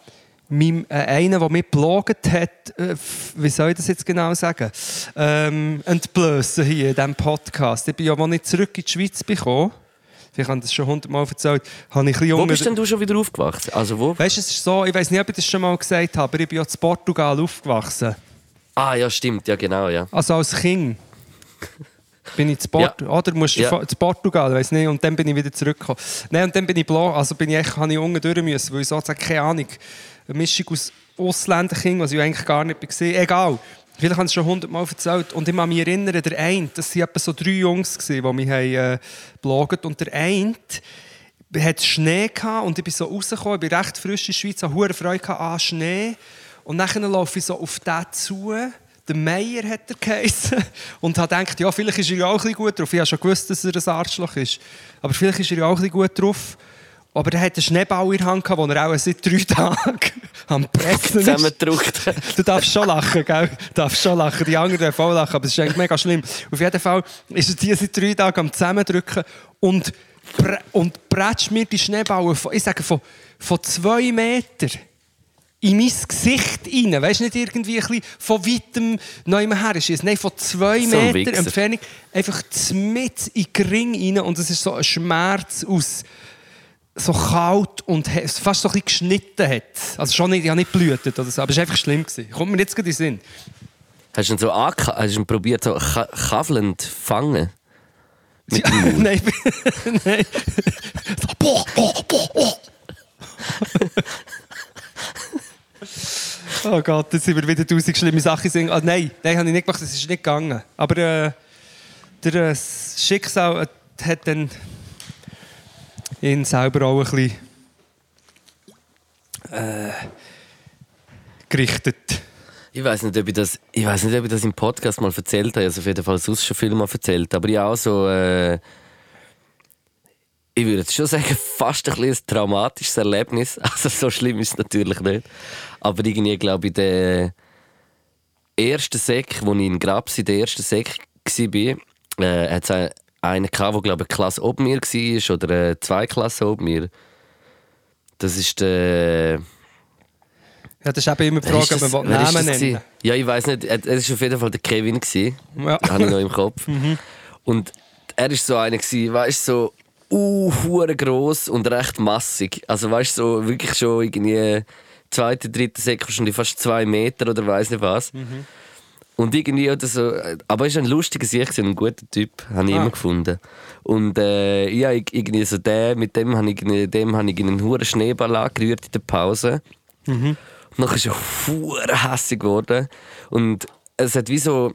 meinem, äh, einen, der mich gebloggt hat, äh, wie soll ich das jetzt genau sagen, ähm, entblößen hier in diesem Podcast. Ich bin ja, als ich zurück in die Schweiz bin, ich habe das schon hundertmal erzählt, habe ich ein bisschen Wo bist denn du schon wieder aufgewachsen? Also wo? Weißt du, es ist so, ich weiß nicht, ob ich das schon mal gesagt habe, aber ich bin ja in Portugal aufgewachsen. Ah ja, stimmt, ja genau, ja. Also als Kind. Bin ich zu Port oder musst Ja. ja. zu Portugal, weiß nicht, und dann bin ich wieder zurückgekommen. Nein, und dann bin ich blau, also bin ich echt, habe ich unten durch müssen, weil ich sozusagen keine Ahnung, eine Mischung aus Ausländerkind, was ich eigentlich gar nicht war. Egal. Vielleicht haben sie es schon hundertmal erzählt. Und ich kann mich erinnern, der eine, das waren etwa so drei Jungs, die mich haben, äh, bloggt Und der eine hat Schnee gehabt und ich bin so rausgekommen, ich bin recht frisch in der Schweiz, hatte hohe Freude an Schnee. Und dann laufe ich so auf den zu. Der Meier hat er geheissen. Und habe gedacht, ja, vielleicht ist er ja auch ein bisschen gut drauf. Ich habe schon gewusst, dass er ein Arschloch ist. Aber vielleicht ist er ja auch ein bisschen gut drauf. Aber er hat einen Schneeball in der Hand, gehabt, den er auch seit drei Tagen am Pressen ist. Zusammengedruckt. Du darfst schon lachen, gell? Du darfst schon lachen. Die anderen dürfen auch lachen, aber es ist eigentlich mega schlimm. Auf jeden Fall ist er die seit drei Tagen am Zusammendrücken und, und bretscht mir die Schneeballe, von, ich sage, von, von zwei Metern in mein Gesicht rein. Weißt du, nicht irgendwie ein bisschen von weitem neu her ist. Nein, von zwei So ein Wichser. Entfernung einfach mit in den Ring rein und es ist so ein Schmerz aus so kalt und fast so ein bisschen geschnitten hat. Also schon nicht, ich habe nicht blutet oder so, aber es war einfach schlimm. Gewesen. Kommt mir jetzt gerade in den Sinn. Hast du ihn so ange hast du ihn probiert, so ka- kavlend zu fangen? Mit dem Maul? Nein, nein. So, boah, boah, boah, boah. oh Gott, jetzt sind wir wieder tausend schlimme Sachen singen. Ah, nein, nein, habe ich nicht gemacht, das ist nicht gegangen. Aber äh, der, äh, Schicksal äh, hat dann ihn selber auch ein bisschen äh, gerichtet. Ich weiß nicht, ob ich das, ich weiß nicht, ob ich das im Podcast mal erzählt habe. Also auf jeden Fall sonst schon viel mal erzählt. Aber auch so, äh, ich würde schon sagen, fast ein, ein traumatisches Erlebnis. Also so schlimm ist es natürlich nicht. Aber irgendwie glaube ich, der erste Sek, wo ich in Grabs in der ersten Sek war, äh, hat es einen gehabt, der glaube ich eine Klasse oben mir war oder äh, zwei Klassen oben mir. Das ist der Ja, das ist eben immer die Frage, ob man Namen nennen? Ja, ich weiß nicht. Er- Es war auf jeden Fall der Kevin. Gewesen. Ja. Habe ich noch im Kopf. Und er war so einer, gewesen, weißt du, so uh, gross und recht massig. Also weißt du, so wirklich schon irgendwie zweite, dritte Säcke, wahrscheinlich fast zwei Meter oder weiß nicht was. Und irgendwie oder so, aber er ist ein lustiger Sieg, ein guter Typ, habe ich Ah. immer gefunden. Und äh, ja, irgendwie so der, mit dem habe ich, dem habe ich einen hohen Schneeball angerührt in der Pause. Und dann ist er hure hässig geworden. Und es hat wie so,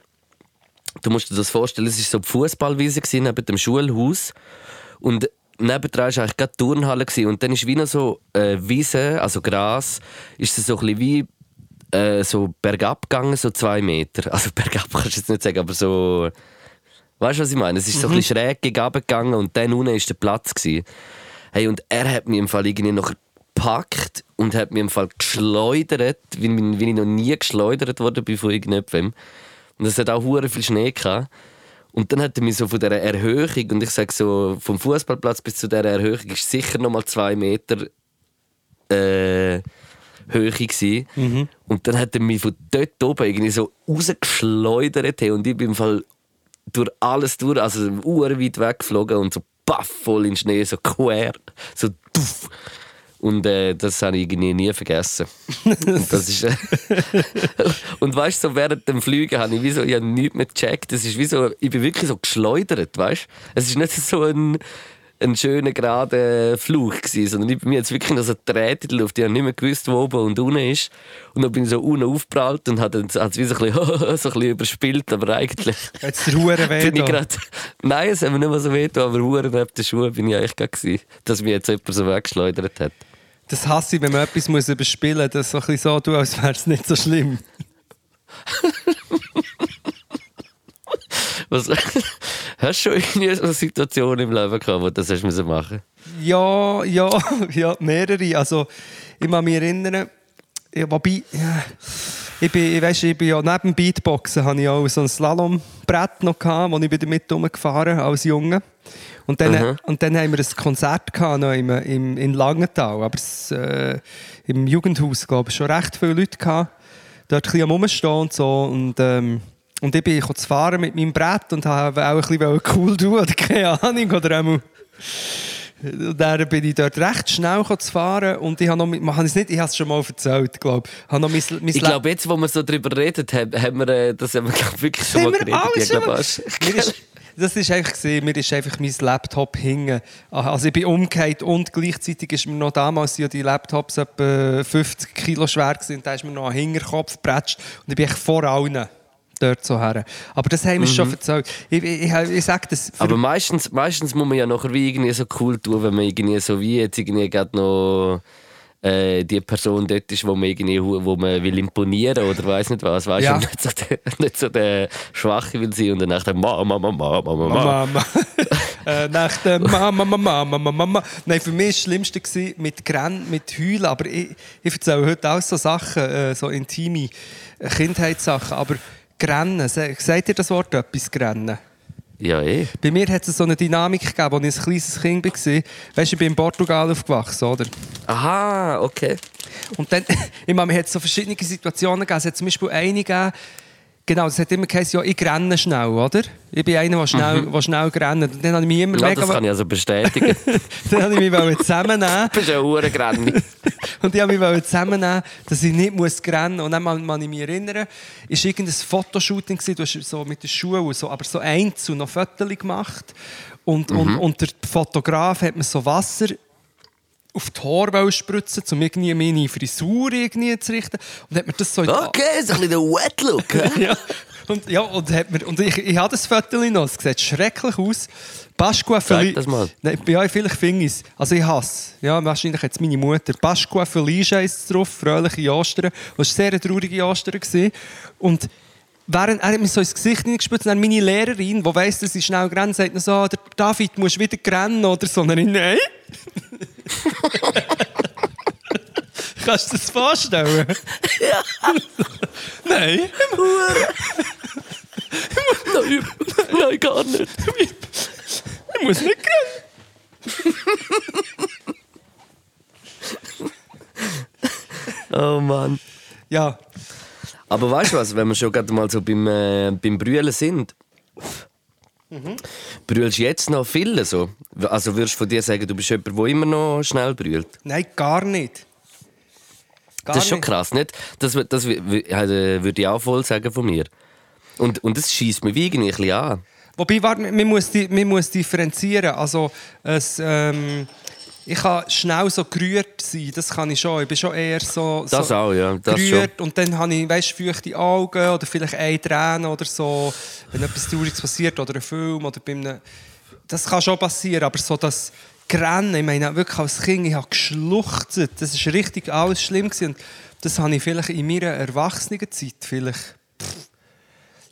du musst dir das vorstellen, es war so die Fußballwiese neben dem Schulhaus. Und nebendran war eigentlich gerade die Turnhalle. Gewesen. Und dann ist wie noch so äh, Wiese, also Gras, ist es so ein bisschen wie äh, so bergab gegangen, so zwei Meter. Also bergab kannst du jetzt nicht sagen, aber so. Weißt du, was ich meine? Es ist so ein bisschen schräg gegen runter gegangen und dann unten war der Platz. Gewesen. Hey, und er hat mich im Fall irgendwie noch gepackt und hat mich im Fall geschleudert, wie, wie ich noch nie geschleudert bin von irgendjemandem. Und es hat auch hure viel Schnee gehabt. Und dann hat er mich so von dieser Erhöhung, und ich sage so, vom Fußballplatz bis zu dieser Erhöhung ist sicher noch mal zwei Meter äh, Höhe gsi. Und dann hat er mich von dort oben irgendwie so rausgeschleudert. hey, Und ich bin im Fall durch alles durch, also uhr weit weggeflogen und so paff voll in den Schnee, so quer, so tuff. Und äh, das habe ich irgendwie nie vergessen. und, das ist, äh, und weißt du, so während dem Fliegen habe ich wie so, ich habe nichts mehr gecheckt. Das ist wie so, ich bin wirklich so geschleudert, weißt? Es ist nicht so ein, ein schöner, gerader Flug gewesen, sondern ich bin mir jetzt wirklich noch so gedreht in der Luft. Ich habe nicht mehr gewusst, wo oben und unten ist. Und dann bin ich so unten aufgeprallt und habe es wie so ein, bisschen, so ein bisschen überspielt, aber eigentlich Jetzt der Hure weh. bin ich da. gerade. Nein, es hat mir nicht mehr so weh getan, aber Huren neben den Schuhen bin ich eigentlich gerade gewesen, dass mich jetzt jemand so weggeschleudert hat. Das hasse ich, wenn man etwas muss überspielen muss. Das so ein bisschen so tun, als wäre es nicht so schlimm. Was, hast du schon irgendwie so eine Situation im Leben gehabt, wo du das hast müssen machen Ja, ja, ja, mehrere. Also, ich kann mich erinnern, ja, wobei, ja, ich bin, ich, weiss, ich bin ja neben Beatboxen habe ich auch so ein Slalombrett noch gehabt, wo ich bin damit rumgefahren als Junge. Und dann, Mhm. und dann haben wir ein Konzert gehabt, noch im, im, in Langenthal, aber es, äh, im Jugendhaus, glaube ich, schon recht viele Leute gehabt. Dort ein bisschen am Rumstehen und so. Und, ähm, und ich bin zu fahren mit meinem Brett und habe auch ein bisschen cool tun oder keine Ahnung. Oder und dann bin ich dort recht schnell zu fahren und ich habe noch, kann es nicht, ich habe es schon mal erzählt, glaube ich. Habe noch mein, mein Ich glaube, jetzt, wo wir so darüber redet haben, haben wir äh, das haben wir wirklich schon Haben mal geredet. alles Ich glaub, schon- das ist einfach gesehen, mir ist einfach mein Laptop hingen. Also ich bin umgekehrt und gleichzeitig ist mir noch damals ja die Laptops etwa 50 Kilo schwer gewesen, und da ist mir noch ein Hinterkopf gepratscht und ich bin echt vor allen dort so her. Aber das haben wir schon erzählt. Ich, ich, ich, sage das. Mhm. Aber meistens, meistens muss man ja nachher wie irgendwie so cool tun, wenn man irgendwie so wie jetzt irgendwie gerade noch äh, die Person dort ist, wo man irgendwie wo man will imponieren oder weiß nicht was, weißt Ja. nicht so der, nicht so der Schwache will sein und dann nachher Mama, Mama, Mama, Mama, Mama. Äh, nach der Mama, Mama, Mama, Mama. Nein, für mich war das Schlimmste gewesen, mit Grenn, mit Heulen. Aber ich, ich erzähle heute auch so Sachen, äh, so intime äh, Kindheitssachen. Aber Grennen, sagt ihr das Wort etwas, Grennen? Ja, eh. Bei mir hat es so eine Dynamik gegeben, als ich ein kleines Kind war. Weißt du, ich bin in Portugal aufgewachsen, oder? Aha, okay. Und dann, ich meine, man hat so verschiedene Situationen gegeben. Es hat zum Beispiel eine gegeben, genau, es hat immer geheißen, ja, ich renne schnell, oder? Ich bin einer, der schnell, der schnell rennt. Und dann habe ich mich immer Ja, mega... das kann ich also bestätigen. dann habe ich mich wollen zusammennehmen du bist ein Uhrengrenni. und ich habe mich zusammennehmen, dass ich nicht muss rennen muss. Und dann kann ich mich erinnern, ist irgendein Fotoshooting du hast so mit den Schuhen, und so, aber so einzeln noch Fotos gemacht. Und, und, und der Fotograf hat mir so Wasser auf die Haare spritzen, um irgendwie meine Frisur irgendwie zu richten. Und hat mir das so Okay, so ein bisschen der Wet Look. ja. Und, ja, und, hat mir, und ich, ich habe das Foto noch, es sieht schrecklich aus. Pasqua Feliz. das mal. Nein, ja, vielleicht finde ich es. Also ich hasse Ja, wahrscheinlich jetzt meine Mutter. Pasqua Feliz ist drauf, fröhliche Ostern. Das war eine sehr traurige Ostern. Und während, er hat mir so ins Gesicht hineingespritzt und dann meine Lehrerin, die weiss, dass ich schnell renne, sagt dann so, der David, musst wieder rennen oder so. Und nein. Kannst du das vorstellen? Ja. nein. Nein, nein, gar nicht. Ich muss nicht rennen. Oh Mann. Ja, Aber weißt du was, wenn wir schon gerade mal so beim, äh, beim Brüllen sind, brüllst du jetzt noch viele so? Also würdest du von dir sagen, du bist jemand, der immer noch schnell brüllt? nein, gar nicht. Gar Das ist schon krass, nicht? Das, das äh, würde ich auch voll sagen von mir. Und, und das schießt mir wie irgendwie ein bisschen an. Wobei, warte, man muss, die, man muss differenzieren. Also, es, ähm, ich kann schnell so gerührt sein, das kann ich schon. Ich bin schon eher so, Das so auch, ja. Das gerührt und dann habe ich weißt, feuchte Augen oder vielleicht ein Tränen oder so, wenn etwas Trauriges passiert oder ein Film oder bei einem... Das kann schon passieren, aber so das Grennen, ich meine wirklich als Kind, ich habe geschluchzt, das war richtig alles schlimm gewesen. und das habe ich vielleicht in meiner Erwachsenenzeit vielleicht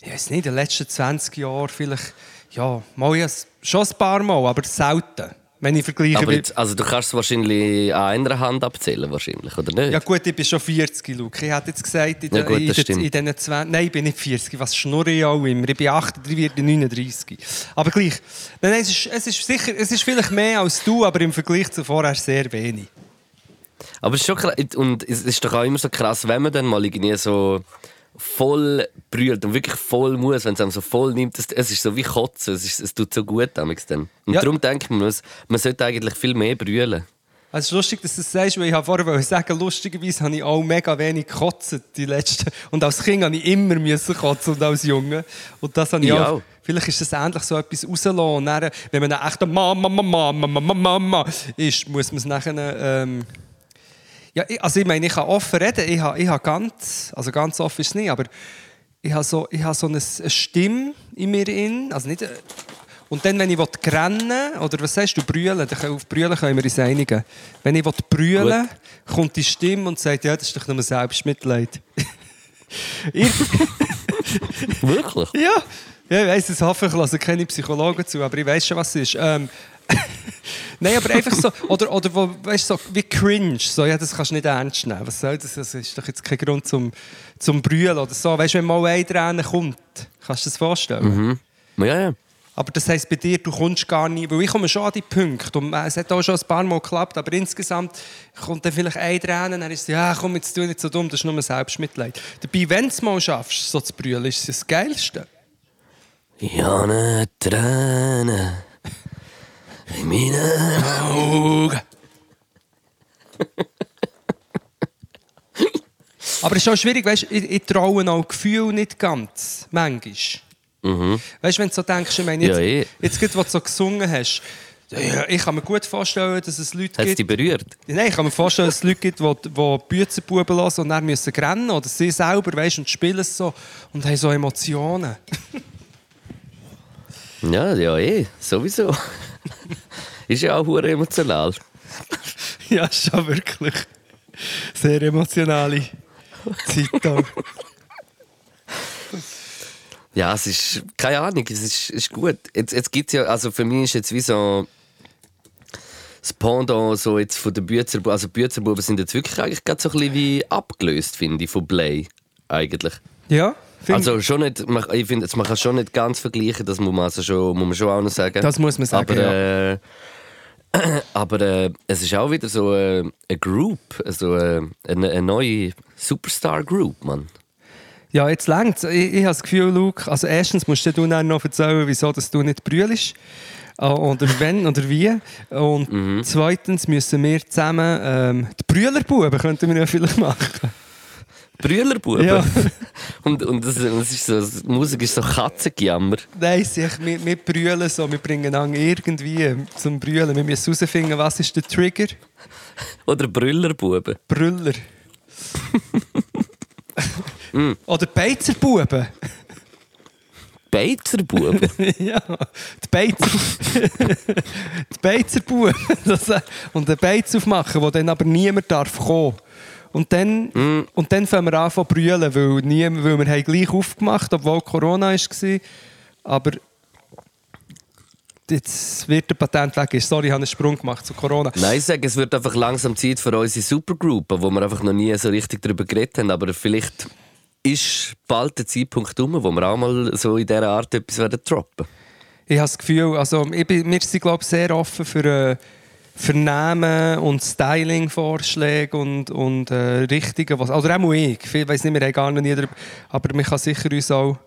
ich weiß nicht, in den letzten 20 Jahren vielleicht, ja, mal ja, schon ein paar Mal, aber selten. Wenn ich vergleiche Aber jetzt, also du kannst es wahrscheinlich an einer Hand abzählen, wahrscheinlich, oder nicht? Ja gut, ich bin schon 40, Luke. Ich hätte jetzt gesagt, in, Ja gut, in, stimmt. in diesen 20... Nein, ich bin nicht 40. Was schnurre ich auch immer? Ich bin 38, werde 39. Aber gleich. Nein, nein, es, ist, es ist sicher, es ist vielleicht mehr als du, aber im Vergleich zu vorher sehr wenig. Aber es ist schon krass, und es ist doch auch immer so krass, wenn man dann mal irgendwie so voll brüllt und wirklich voll muss, wenn es einem so voll nimmt, es, es ist so wie Kotzen, es, ist, es tut so gut damals dann. Und Ja. darum denke ich mir, man, muss- man sollte eigentlich viel mehr brüllen. Also es ist lustig, dass du das sagst, weil ich habe vorher wollte sagen, lustigerweise habe ich auch mega wenig gekotzt, die letzten. Und als Kind habe ich immer müssen kotzen und als Junge. Und das habe ich Ich auch. auch. Vielleicht ist das ähnlich so etwas rauslassen. Und dann, wenn man dann echt Mama, Mama, Mama, Mama, Mama ist, muss man es nachher... Ähm ja, ich, also ich meine, ich kann offen reden. Ich habe, ich habe ganz... Also ganz offen ist es nicht, aber ich habe so, ich habe so eine, eine Stimme in mir in, also nicht... äh, Und dann, wenn ich rennen oder was sagst du, brüllen, dann auf brüllen können wir uns einigen. Wenn ich brüllen kommt die Stimme und sagt, ja, das ist doch nur Selbstmitleid. ich, Wirklich? ja, ja, ich weiss, das hoffe ich, lasse keine Psychologen zu, aber ich weiß schon, was es ist. Ähm, Nein, aber einfach so, oder, oder wo, weißt, so wie cringe, so, ja, das kannst du nicht ernst nehmen. Was soll das? Das ist doch jetzt kein Grund zum, zum Brüllen oder so. Weißt du, wenn mal ein Tränen kommt, kannst du dir das vorstellen? Ja, ja. Aber das heisst bei dir, du kommst gar nie, weil ich komme schon an die Punkte und es hat auch schon ein paar Mal geklappt, aber insgesamt kommt dann vielleicht ein Tränen, dann ist es, ja komm, jetzt tu nicht so dumm, das ist nur Selbstmitleid. Dabei, wenn du es mal schaffst, so zu brüllen, ist es das Geilste. Ja, ne Tränen in meinen Augen. Aber es ist auch schwierig, weißt, ich, ich traue auch Gefühl nicht ganz, manchmal. Weißt du, wenn du so denkst, ich meine, jetzt, Ja, eh. jetzt gerade, was du so gesungen hast, ja, ich kann mir gut vorstellen, dass es Leute Hat es gibt... dich berührt? Nein, ich kann mir vorstellen, dass es Leute gibt, die, die Büzenbuben hören und dann müssen rennen oder sie selber, weißt, und spielen es so und haben so Emotionen. Ja, ja, eh, sowieso. ist ja auch hure emotional. ja, schon wirklich. Sehr emotionale Zeit. Ja, es ist, keine Ahnung, es ist, ist gut. Jetzt, jetzt gibt's ja, also für mich ist jetzt wie so das Pendant so jetzt von den Büzerbuben, also Büzerbuben sind jetzt wirklich eigentlich gerade so ein bisschen wie abgelöst, finde ich, von Play, eigentlich. Ja, find, Also schon nicht, ich finde, man kann schon nicht ganz vergleichen, das muss man, also schon, muss man schon auch noch sagen. das muss man sagen. aber ja. äh, aber äh, es ist auch wieder so äh, eine Group, also äh, eine, eine neue Superstar-Group, Mann. Ja, jetzt längt's. Ich, ich habe das Gefühl, Luke, also erstens musst du dann noch erzählen, wieso dass du nicht brüllst. Äh, Oder wenn oder wie. Und Mhm. zweitens müssen wir zusammen ähm, die Brüllerbuben könnten wir ja vielleicht machen. Brüllerbuben. Ja. Und, und das, das ist so, die Musik ist so Katzengejammer. Nein, sie- wir, wir brüllen so, wir bringen an irgendwie zum Brüllen. Wir müssen herausfinden, was ist der Trigger? Oder Brüllerbuben. Brüller. Mm. Oder Beizerbuben. Beizerbuben. ja, die Beizer. die Beizerbuben. Äh, und einen Beiz aufmachen, wo dann aber niemand darf kommen. Und dann, Mm. und dann fangen wir an zu brüllen, weil, niemand, weil wir haben gleich aufgemacht obwohl Corona war. Aber jetzt wird der Patent weg. Ist. Sorry, ich habe einen Sprung gemacht zu Corona. Nein, ich sage, es wird einfach langsam Zeit für unsere Supergroup, wo wir einfach noch nie so richtig darüber geredet haben. Aber vielleicht ist bald der Zeitpunkt um, wo wir auch mal so in dieser Art etwas werden droppen. Ich habe das Gefühl, also ich bin, wir sind glaube ich, sehr offen für, äh, für Namen und Styling-Vorschläge und, und äh, Richtungen. Was, oder auch ich. Ich weiß nicht, wir haben gar noch nie darüber, aber man kann sicher uns auch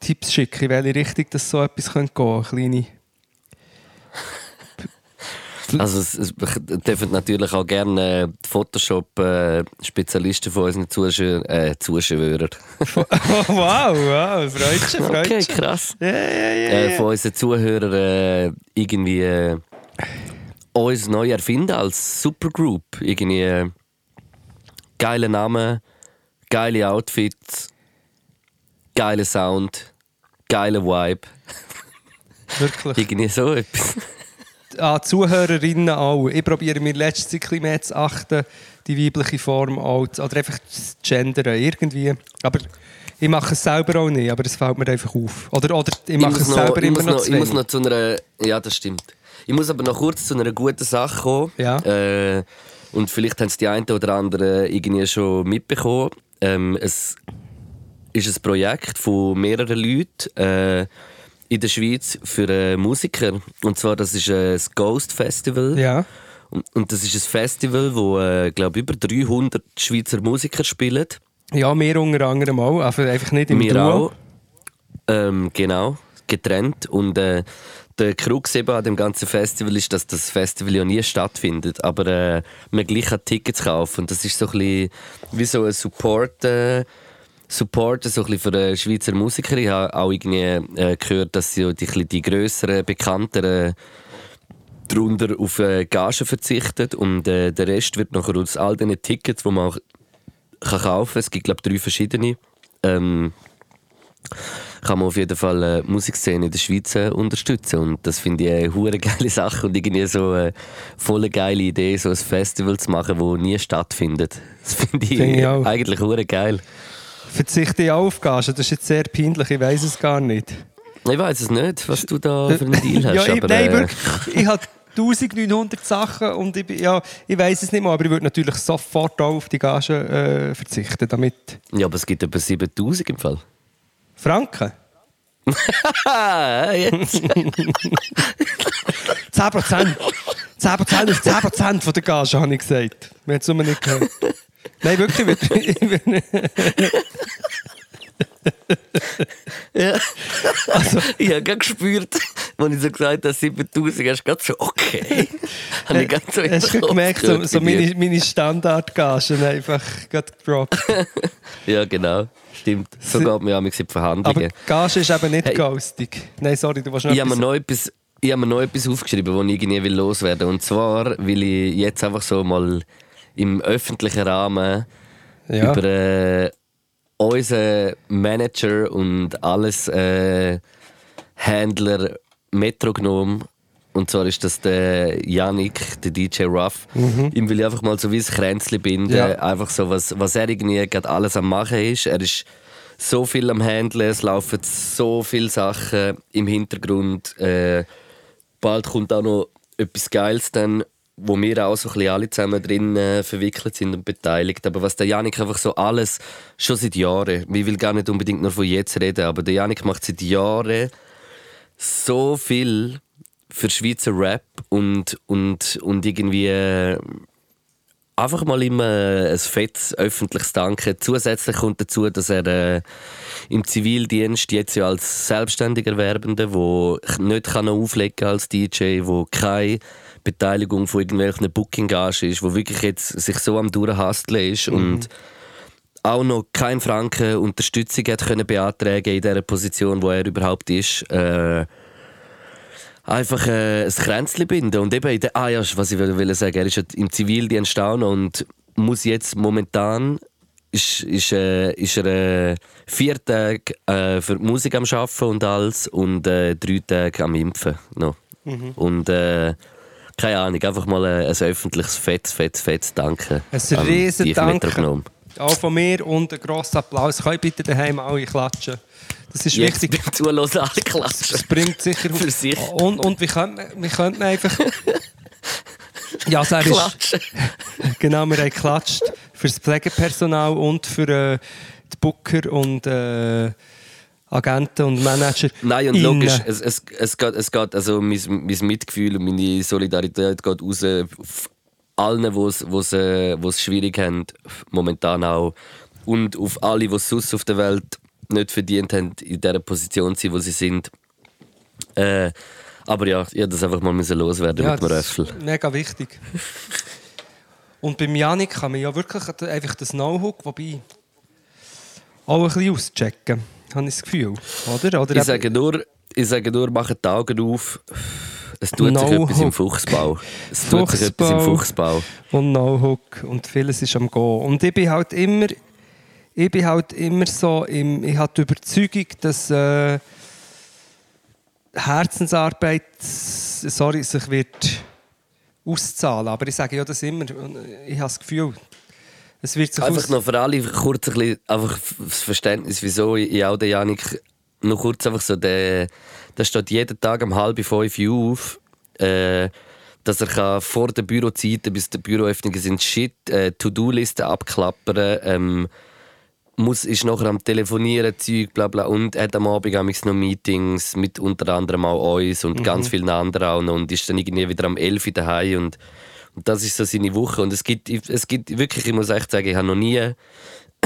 Tipps schicken, in welche Richtung das so etwas könnte gehen könnte. Also es, es dürfen natürlich auch gerne äh, Photoshop-Spezialisten von unseren Zuschauern, äh, Zuschauern. oh, wow, wow, freut sich, Okay, krass. Ja, ja, ja, Äh, von unseren Zuhörern äh, irgendwie äh, uns neu erfinden als Supergroup. Irgendwie äh, geile Namen, geile Outfits, geile Sound, geile Vibe. Wirklich. Irgendwie so etwas. An die Zuhörerinnen auch. Ich probiere mir letztes bisschen mehr zu achten, die weibliche Form auch, oder einfach zu gendern, irgendwie. Aber ich mache es selber auch nicht, aber es fällt mir einfach auf. Oder, oder ich mache muss es noch- selber ich immer noch, noch, ich muss noch zu einer. Ja, das stimmt. Ich muss aber noch kurz zu einer guten Sache kommen. Ja. Äh, und vielleicht haben es die einen oder anderen irgendwie schon mitbekommen. Ähm, es ist ein Projekt von mehreren Leuten äh, in der Schweiz für äh, Musiker. Und zwar das ist äh, das Ghost Festival. Ja. Und, und das ist ein Festival, wo äh, glaube über 300 Schweizer Musiker spielen. ja, wir unter anderem auch, aber einfach nicht im Wir Duo. auch. Ähm, genau, getrennt. Und äh, der Krux eben an dem ganzen Festival ist, dass das Festival ja nie stattfindet. Aber äh, man gleich kann Tickets kaufen. Und das ist so ein wie so ein Support. Äh, Support so ein für äh, Schweizer Musiker. Ich habe auch irgendwie äh, gehört, dass sie die, die grösseren, bekannteren darunter auf äh, Gagen verzichtet und äh, der Rest wird nachher aus all diesen Tickets, die man auch kann kaufen kann. Es gibt, glaube drei verschiedene. Ähm, kann man auf jeden Fall äh, die Musikszene in der Schweiz äh, unterstützen. Und das finde ich eine hure geile Sache und irgendwie so eine voll geile Idee, so ein Festival zu machen, das nie stattfindet. Das finde ich, Finde ich eigentlich hure geil. Verzichte ich auf Gagen, das ist jetzt sehr peinlich, ich weiß es gar nicht. Ich weiß es nicht, was du da für einen Deal hast. ja, ich, aber, nein, äh, wirklich. Ich habe 1900 Sachen und ich, ja, ich weiß es nicht mehr, aber ich würde natürlich sofort auch auf die Gagen äh, verzichten, damit... ja, aber es gibt etwa 7000 im Fall. Franken? Jetzt. 10%. 10% auf 10% von der Gage, habe ich gesagt. Wir haben es nur nicht gehört. Nein, wirklich. ich würde- Ja. Also, Ich habe gerade gespürt, als ich so gesagt habe, 7000, hast du gerade so, okay. habe ich gerade so Hast du gemerkt, so, so meine, meine Standardgagen einfach gerade gedroppt. Ja, genau. Stimmt. So geht mir auch in die Aber Verhandlungen. Gage ist eben nicht Hey. ghostig. Nein, sorry, du warst noch Ich habe etwas- noch etwas, ich habe mir noch etwas aufgeschrieben, das ich irgendwie will loswerden will. Und zwar will ich jetzt einfach so mal im öffentlichen Rahmen ja. über äh, unseren Manager und alles äh, Händler Metrognom. Und zwar ist das der Yannick, der DJ Ruff. Ihm will ich einfach mal so wie ein Kränzchen binden. Ja. Einfach so, was, was er irgendwie gerade alles am machen ist. Er ist so viel am Handeln, es laufen so viele Sachen im Hintergrund. Äh, bald kommt auch noch etwas Geiles dann, wo wir auch so ein bisschen alle zusammen drin äh, verwickelt sind und beteiligt. Aber was der Janik einfach so alles, schon seit Jahren, ich will gar nicht unbedingt nur von jetzt reden, aber der Janik macht seit Jahren so viel für Schweizer Rap und, und, und irgendwie äh, einfach mal immer ein fettes öffentliches Danke. Zusätzlich kommt dazu, dass er äh, im Zivildienst jetzt ja als selbstständiger Werbender, wo nicht kann auflegen als DJ, wo keine Beteiligung von irgendwelchen Booking-Gagen ist, wo wirklich jetzt sich so am durchhasteln ist mhm. und auch noch kein Franken Unterstützung hat können beantragen in der Position, wo er überhaupt ist. Äh, einfach äh, ein Kränzchen binden. Und eben, der, ah ja, was ich will sagen, er ist im Zivildienst auch noch und muss jetzt momentan ist, ist, äh, ist er äh, vier Tage äh, für die Musik am Arbeiten und alles und äh, drei Tage am Impfen noch. Mhm. Und äh, keine Ahnung, einfach mal ein, ein öffentliches fettes, fettes, fettes Danke. Ein riesen Danke. Auch von mir und ein grosser Applaus. Könnt bitte daheim alle klatschen. Das ist Jetzt wichtig. Jetzt alle klatschen. Das bringt sicher für sich. Und, und wie könnte man, wie könnte man einfach... ja, also er ist, genau, wir haben geklatscht für das Pflegepersonal und für äh, die Booker und äh, Agenten und Manager. Nein, und logisch, es, es, es, geht, es geht, also mein, mein Mitgefühl und meine Solidarität geht raus auf allen, die äh, es schwierig haben, momentan auch. Und auf alle, die es sonst auf der Welt nicht verdient haben, in der Position zu sein, wo sie sind. Äh, aber ja, ich das einfach mal loswerden ja, mit dem Röffel. Mega wichtig. Und beim Janik kann man ja wirklich einfach das Know-how, wobei auch ein bisschen auschecken, habe ich das Gefühl. Oder? Oder ich, sage nur, ich sage nur, macht die Augen auf. Es tut sich etwas im Fuchsbau. Es tut sich etwas im Fuchsbau. Und No-Hook und vieles ist am Gehen. Und ich bin halt immer ich bin halt immer so, im, ich habe die Überzeugung, dass äh, Herzensarbeit sorry, sich wird auszahlen. Aber ich sage ja das immer, ich habe das Gefühl, es wird sich Einfach noch für alle kurz ein bisschen, einfach das Verständnis, wieso ich auch der Janik noch kurz einfach so, der, der steht jeden Tag um halb fünf Uhr auf, äh, dass er kann vor der Bürozeiten bis der Büroöffnung sind, Shit, äh, To-Do-Listen abklappern, ähm, muss, ist nachher am Telefonieren, Zeug, bla bla. Und hat am Abend noch Meetings mit unter anderem auch uns und mhm. ganz vielen anderen. Und ist dann irgendwie wieder am 11 Uhr daheim und, und das ist so seine Woche. Und es gibt, es gibt wirklich, ich muss echt sagen, ich habe noch nie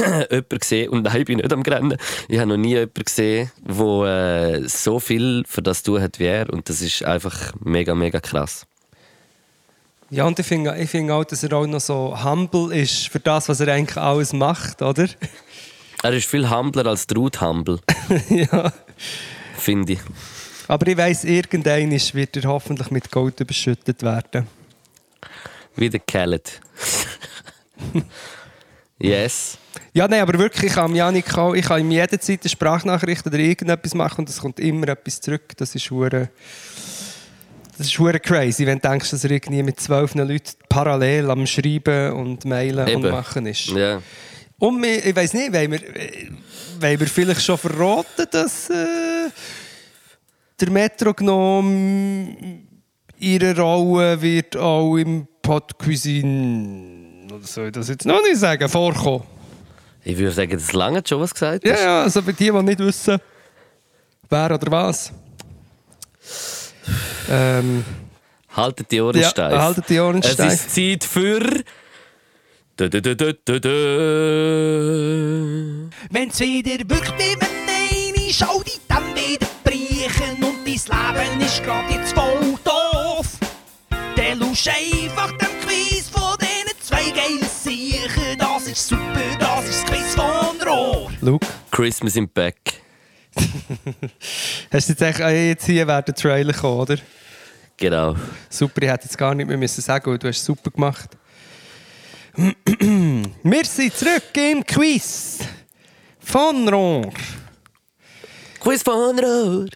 jemanden gesehen, und nein, ich bin nicht am Rennen, ich habe noch nie jemanden gesehen, der äh, so viel für das tun hat wie er. Und das ist einfach mega, mega krass. Ja, und ich finde ich find auch, dass er auch noch so humble ist für das, was er eigentlich alles macht, oder? Er ist viel humbler als Ruth Humble. ja. Finde ich. Aber ich weiss, irgendein wird er hoffentlich mit Gold überschüttet werden. Wie der Kellet. yes. Ja, nein, aber wirklich, ich kann Janik auch, ich kann ihm jederzeit eine Sprachnachricht oder irgendetwas machen und es kommt immer etwas zurück. Das ist hure, das ist hure crazy, wenn du denkst, dass er irgendwie mit zwölf Leuten parallel am Schreiben und Mailen Eben. und Machen ist. Ja. Und wir, ich weiß nicht, wollen wir, wollen wir vielleicht schon verraten, dass äh, der Metronom ihre Rolle wird auch im Pod Cuisine, oder soll ich das jetzt noch nicht sagen, vorkommen? Ich würde sagen, das lange schon was gesagt hast. Ja, ja, also für die, die nicht wissen, wer oder was. Ähm, haltet die Ohren ja, steif. Haltet die Ohren steif. Es ist Zeit für Wenn's wieder wirkt wie eine schau dich dann wieder brechen und dein Leben ist grad jetzt voll doof. Der lusch einfach dem Quiz von diesen zwei geilen Siechen. Das ist super, das ist Quiz von Rohr. Luke. Christmas in Back. Hast du jetzt, echt, jetzt hier wäre der Trailer kommen, oder? Genau. Super, ich hätte jetzt gar nicht mehr müssen sagen, du hast es super gemacht. Wir sind zurück im Quiz von Rohr. Quiz von Rohr.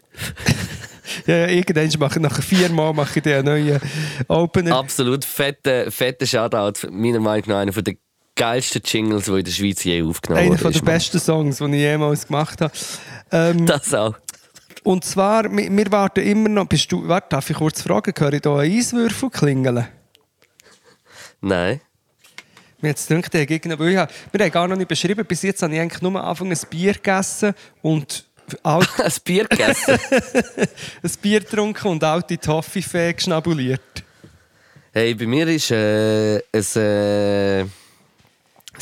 ja, irgendwann mache ich nach viermal mache ich den neuen Opener. Absolut fetter fette Shoutout. Meiner Meinung nach einer der geilsten Jingles, die in der Schweiz je aufgenommen Einer von ist. der besten Songs, die ich jemals gemacht habe. Ähm. Das auch. und zwar, wir, wir warten immer noch. Bist du, warte, darf ich kurz fragen? Höre ich hier einen Eiswürfel klingeln? Nein. Mir jetzt gedacht, der Gegner, weil wir haben gar noch nicht beschrieben, bis jetzt habe ich eigentlich nur am Anfang ein Bier gegessen und alt, Ein Bier gegessen. ein Bier getrunken und alte Toffifee geschnabuliert. hey, bei mir ist äh, ein äh,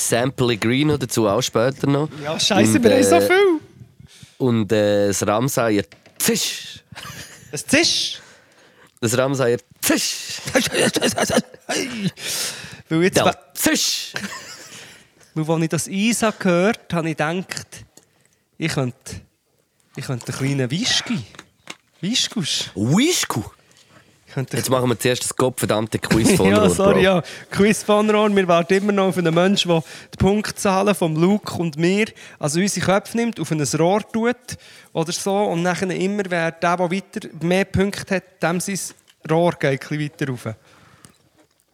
Sample Green dazu auch später noch. Ja, scheiße, wir haben so äh, viel. Und äh, das Ramsayer Zisch. Ein Tisch. Das Ramsayer Zisch. Weil jetzt, Ja, Zisch. weil als ich das habe gehört habe, ich gedacht, ich könnte, ich könnte einen kleinen Whisky. Whiskus. Wisku. Jetzt machen wir zuerst das gottverdammte Quiz von Ja, sorry, ja. Quiz von Rohr. Wir warten immer noch auf einen Menschen, der die Punktzahlen von Luke und mir, also unsere Köpfe nimmt, auf ein Rohr tut oder so. Und dann immer, wer der, der weiter mehr Punkte hat, dem sein Rohr geht ein bisschen weiter rauf.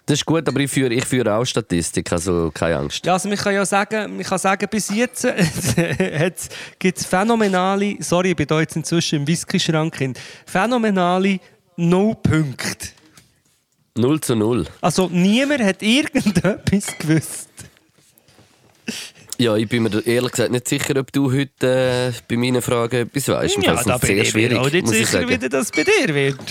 Das ist gut, aber ich führe, ich führe auch Statistik, also keine Angst. Ja, also ich kann ja sagen, man kann sagen bis jetzt gibt es phänomenale, sorry, ich bin da jetzt inzwischen im Whisky-Schrank, phänomenale 0 Punkte. 0 zu 0. Also niemand hat irgendetwas gewusst. Ja, ich bin mir ehrlich gesagt nicht sicher, ob du heute äh, bei meinen Fragen etwas weißt. Ja, da bin sehr schwierig. ich bin auch nicht sicher, wie das bei dir wird.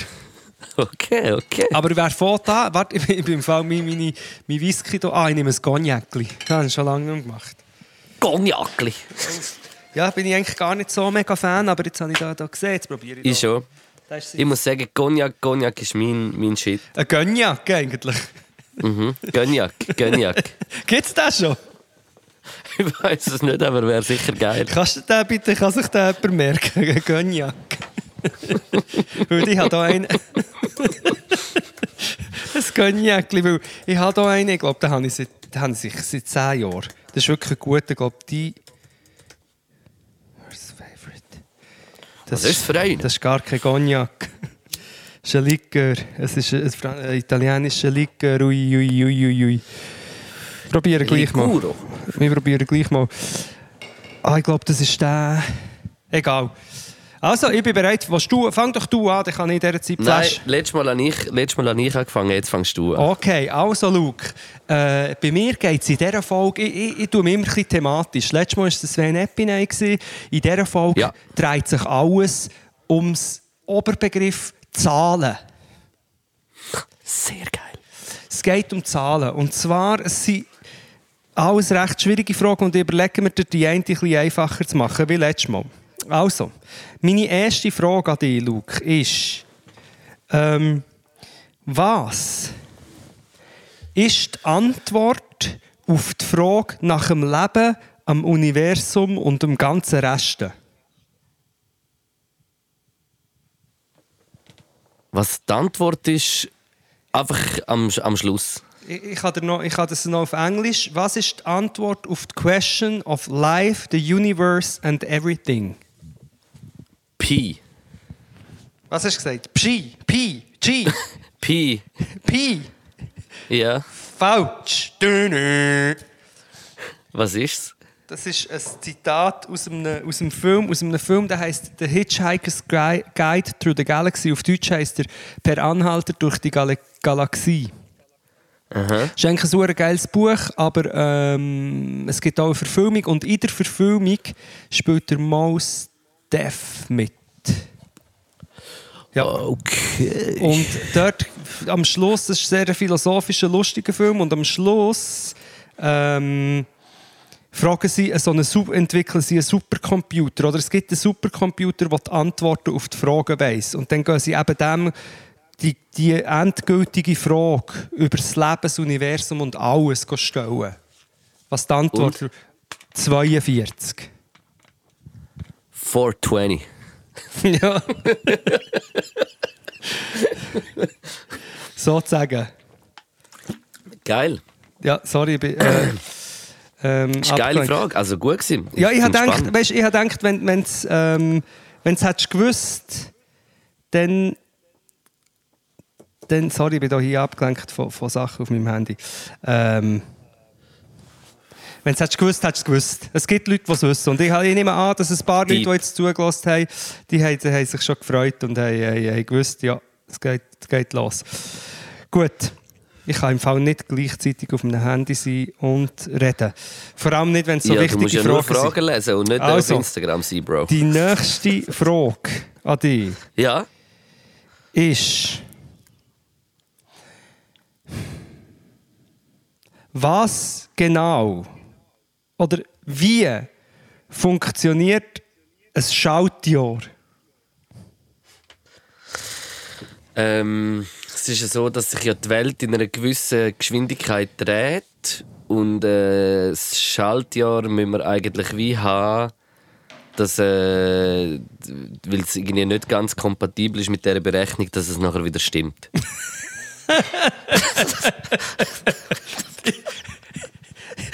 Okay, okay. Aber wer fährt da? Warte, ich bin im Fall mein, meine, mein Whisky hier. Ah, ich nehme ein Cognacli. Das habe ich schon lange nicht gemacht. Cognacli? Ja, bin ich eigentlich gar nicht so mega Fan, aber jetzt habe ich da, da gesehen. Jetzt probiere ich. Ich schon. Ich muss sagen, Cognac, Cognac ist mein, mein Shit. ein Cognac eigentlich. Mhm. Cognac, Cognac. Gibt es das schon? Ich weiß es nicht, aber wäre sicher geil. Kannst du den bitte, kann sich den jemand merken? Ein Cognac. weil ich habe hier einen... ein Cognacli, weil ich habe hier einen, ich glaube, den habe ich seit, den habe ich seit seit 10 Jahren. Das ist wirklich ein guter, ich glaube, die... Das Was ist es für ein? Das ist gar kein Cognac. Das ist ein Likör. Es ist ein, ein, italienischer Likör. Ui, ui, ui, ui, ui. Probieren gleich mal. Wir probieren gleich mal. Ah, ich glaube, das ist der. Egal. Also, ich bin bereit. Was du, fang doch du an, dann kann ich in dieser Zeit Nein, letztes Mal, habe ich, letztes Mal habe ich angefangen, jetzt fängst du an. Okay, also Luke, äh, bei mir geht es in dieser Folge, ich, ich, ich tue mich immer ein bisschen thematisch. Letztes Mal war es Sven gewesen. In dieser Folge Ja. dreht sich alles ums Oberbegriff Zahlen. Sehr geil. Es geht um Zahlen. Und zwar, es sind alles recht schwierige Fragen und ich überlege mir, dir die eine ein bisschen einfacher zu machen, wie letztes Mal. Also, meine erste Frage an dich, Luke, ist, ähm, was ist die Antwort auf die Frage nach dem Leben, am Universum und dem ganzen Resten? Was die Antwort ist, einfach am, am Schluss. Ich, ich, habe noch, ich habe das noch auf Englisch. Was ist die Antwort auf die Question of Life, the Universe and Everything? Pi. Was hast du gesagt? Pi, Pi, G, Pi. Pi. Ja. Falsch. Was ist's? Das ist ein Zitat aus einem, aus einem Film, aus einem Film, der heißt The Hitchhiker's Gui- Guide Through the Galaxy. Auf Deutsch heißt er Per Anhalter durch die Gal Galaxie. Aha. Das ist eigentlich ein super geiles Buch, aber ähm, es gibt auch eine Verfilmung und in der Verfilmung spielt der Mos Def mit. Ja. Okay. Und dort am Schluss, das ist ein sehr philosophischer, lustiger Film, und am Schluss ähm, fragen sie, äh, so einen, Su- entwickeln sie einen Supercomputer. Oder es gibt einen Supercomputer, der die Antworten auf die Fragen weiss. Und dann gehen sie eben dem die, die endgültige Frage über das Leben, das Universum und alles stellen. Was die Antwort Und? 42. 420. ja. Sozusagen. Geil. Ja, sorry, ich bin. Äh, ähm, Das ist eine geile. Frage. Also gut gewesen. Ja, ich habe gedacht, spannend. weißt, ich habe gedacht, wenn wenn es ähm, wenn's hättest gewusst, dann dann sorry, ich bin hier abgelenkt von, von Sachen auf meinem Handy. Ähm, Wenn du es gewusst hättest du es gewusst. Es gibt Leute, die es wissen. Und ich, ich nehme an, dass ein paar Deep. Leute, die jetzt zugelassen haben, die haben, die haben sich schon gefreut und haben, haben, haben gewusst, ja, es geht, es geht los. Gut. Ich kann im Fall nicht gleichzeitig auf meinem Handy sein und reden. Vor allem nicht, wenn es so ja, du wichtige musst ja nur Fragen sind. Fragen lesen und nicht Also. auf Instagram sein, Bro. Die nächste Frage an dich Ja? ist: Was genau oder wie funktioniert ein Schaltjahr? Ähm, es ist ja so, dass sich ja die Welt in einer gewissen Geschwindigkeit dreht und äh, das Schaltjahr müssen wir eigentlich wie haben, dass, äh, weil es irgendwie nicht ganz kompatibel ist mit der Berechnung, dass es nachher wieder stimmt.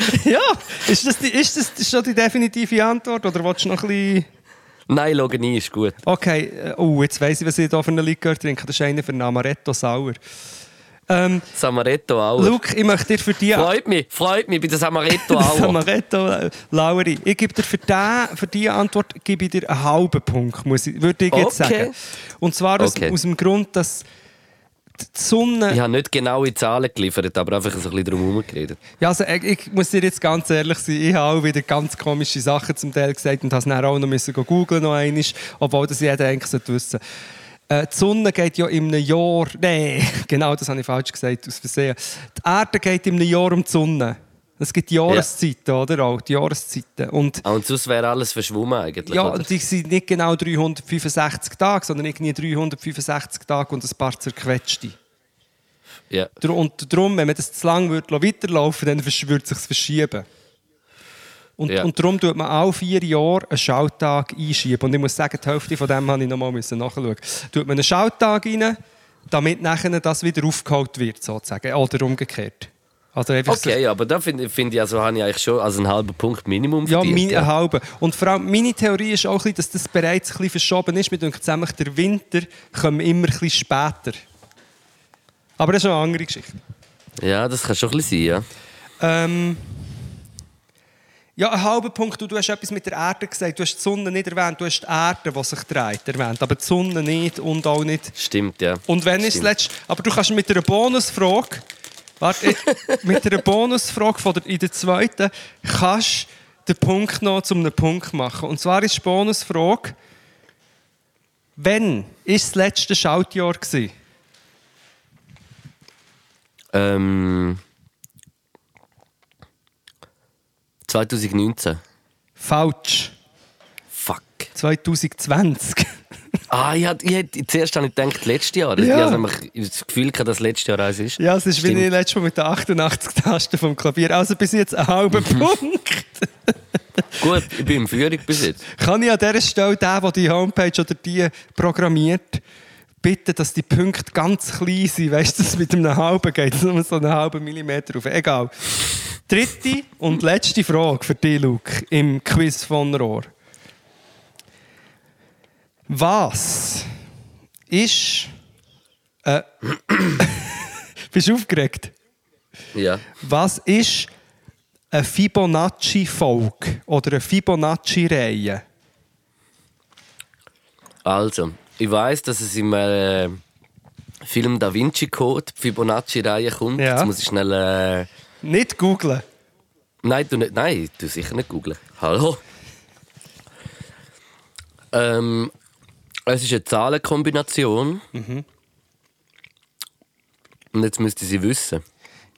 ja, ist das, die, ist das schon die definitive Antwort oder willst du noch ein bisschen... Nein, loggen ein ist gut. Okay, äh, oh, jetzt weiss ich, was ich hier für einen Likör trinke. Das ist einer für einen Amaretto Sauer. Ähm, Samaretto auch. Luke, ich möchte dir für die... Freut mich, freut mich bei der Samaretto auch. Amaretto, äh, Lauri. Ich gebe dir für, den, für diese Antwort gebe ich dir einen halben Punkt, muss ich, würde ich jetzt Okay. sagen. Und zwar aus, Okay. aus dem Grund, dass die Sonne... Ich habe nicht genaue Zahlen geliefert, aber einfach ein bisschen drum herum geredet. Ja, also, ich, ich muss dir jetzt ganz ehrlich sein, ich habe auch wieder ganz komische Sachen zum Teil gesagt und habe es dann auch noch müssen googlen noch einmal, obwohl das jeder eigentlich wissen äh, Die Sonne geht ja in einem Jahr... Nein, genau, das habe ich falsch gesagt, aus Versehen. Die Erde geht in einem Jahr um die Sonne. Es gibt Jahreszeiten, oder? Auch die Jahreszeiten. Und Ah, Und sonst wäre alles verschwommen eigentlich. Ja, oder? und die sind nicht genau 365 Tage, sondern irgendwie 365 Tage und ein paar zerquetschte. ja. Und darum, wenn man das zu lang würde weiterlaufen dann versch- würde es sich verschieben. Und, Ja. und darum tut man alle vier Jahre einen Schalttag einschieben. Und ich muss sagen, die Hälfte von dem habe ich noch mal müssen nachschauen. Tut man einen Schalttag rein, damit nachher das wieder aufgeholt wird, sozusagen. Oder umgekehrt. Also einfach so- Okay, aber da finde find ich, also habe ich eigentlich schon als einen halben Punkt Minimum Ja, verdient. meine halbe. Und vor allem meine Theorie ist auch, bisschen, dass das bereits ein bisschen verschoben ist. Denkt nämlich, der Winter kommt immer ein bisschen später. Aber das ist eine andere Geschichte. ja, das kann schon ein bisschen sein, ja. Ähm, ja, ein halber Punkt. Du, du hast etwas mit der Erde gesagt. Du hast die Sonne nicht erwähnt. Du hast die Erde, die sich dreht, erwähnt. Aber die Sonne nicht und auch nicht. Stimmt, ja. Und wenn ist letzt, aber du kannst mit einer Bonusfrage, warte, mit einer Bonusfrage von der, in der zweiten, kannst den Punkt noch zu einem Punkt machen. Und zwar ist die Bonusfrage, wann ist das letzte Schaltjahr gewesen? Ähm, 2019. Falsch. Fuck. 2020. Ah, ich hatte, ich hatte, zuerst habe ich gedacht, letztes Jahr. Ja. Ich habe nämlich das Gefühl, gehabt, dass letztes Jahr eins ist. Ja, es ist wie Stimmt. ich letztes Mal mit den 88 Tasten vom Klavier. Also bis jetzt ein halber. Punkt. Gut, ich bin in Führung bis jetzt. Kann ich an dieser Stelle den, der die Homepage oder die programmiert, bitten, dass die Punkte ganz klein sind? Weißt du, dass es mit einem halben geht, nur so einen halben Millimeter auf. Egal. Dritte und letzte Frage für dich, Luke, im Quiz von Rohr. Was ist. Äh, bist du aufgeregt? Ja. Was ist eine Fibonacci-Folge oder eine Fibonacci-Reihe? Also, ich weiß, dass es im äh, Film Da Vinci Code Fibonacci-Reihe kommt. Ja. Jetzt muss ich schnell. Äh, Nicht googlen. Nein, du nicht. Nein, du sicher nicht googeln. Hallo. Ähm, es ist eine Zahlenkombination. Mhm. Und jetzt müsste sie wissen.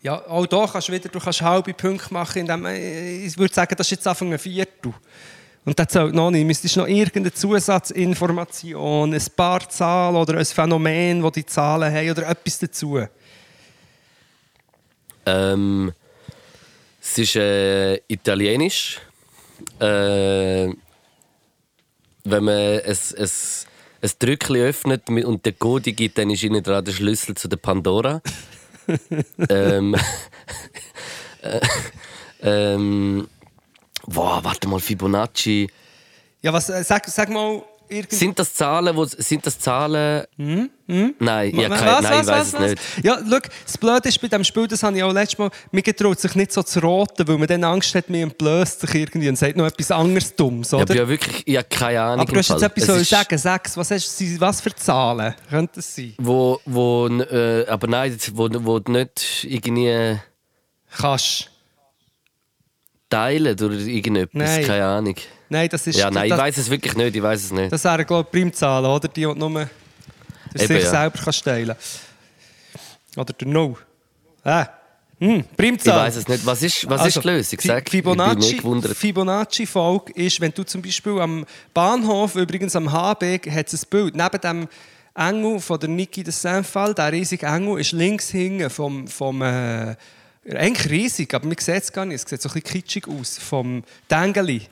Ja, auch hier kannst du wieder du kannst halbe Punkte machen, indem äh, ich würde sagen, das ist jetzt Anfang ein Viertel. Und das zählt noch nicht. Müsstest noch irgendeine Zusatzinformation, ein paar Zahlen oder ein Phänomen, das die Zahlen haben oder etwas dazu. Ähm, es ist äh, italienisch. Äh, wenn man ein, ein, ein Drückchen öffnet mit- und den Code gibt, dann ist innen dran der Schlüssel zu der Pandora. ähm, äh, ähm, boah, warte mal, Fibonacci. Ja, was, äh, sag, sag mal. Sind das Zahlen, wo, sind das Zahlen... Nein, ja, Was, keine, nein, was, ich weiß was, es was? nicht. Ja, schau, das Blöde ist bei diesem Spiel, das habe ich auch letztes Mal, mir getraut sich nicht so zu roten, weil man dann Angst hat, mir entblößt sich irgendwie und sagt noch etwas anderes Dummes, Ich oder? habe ja wirklich ich habe keine Ahnung. Aber du hast jetzt etwas ist- sagen, sag's. Was, hast, was für Zahlen könnte es sein? Wo, wo, äh, aber nein, wo, wo du nicht irgendwie Kannst. teilen oder irgendetwas, Nein. keine Ahnung. Nein, das ist... Ja, nein, ich das, weiß es wirklich nicht, ich weiß es nicht. Das wären, glaube ich, Primzahlen, oder? Die, die nur sich ja. selber kannst teilen Oder der No. Ah. Hm, Ich Primzahl. weiß es nicht. Was ist, was Also, ist die Lösung? Sag, ich Fibonacci, gewundert. Fibonacci-Folge ist, wenn du zum Beispiel am Bahnhof, übrigens am Habeck, hat es ein Bild. Neben dem Engel von der Niki de Saint-Fall, der riesige Engel, ist links hinten vom, vom äh, eigentlich riesig, aber man sieht es gar nicht. Es sieht so ein bisschen kitschig aus. Vom Dengeli.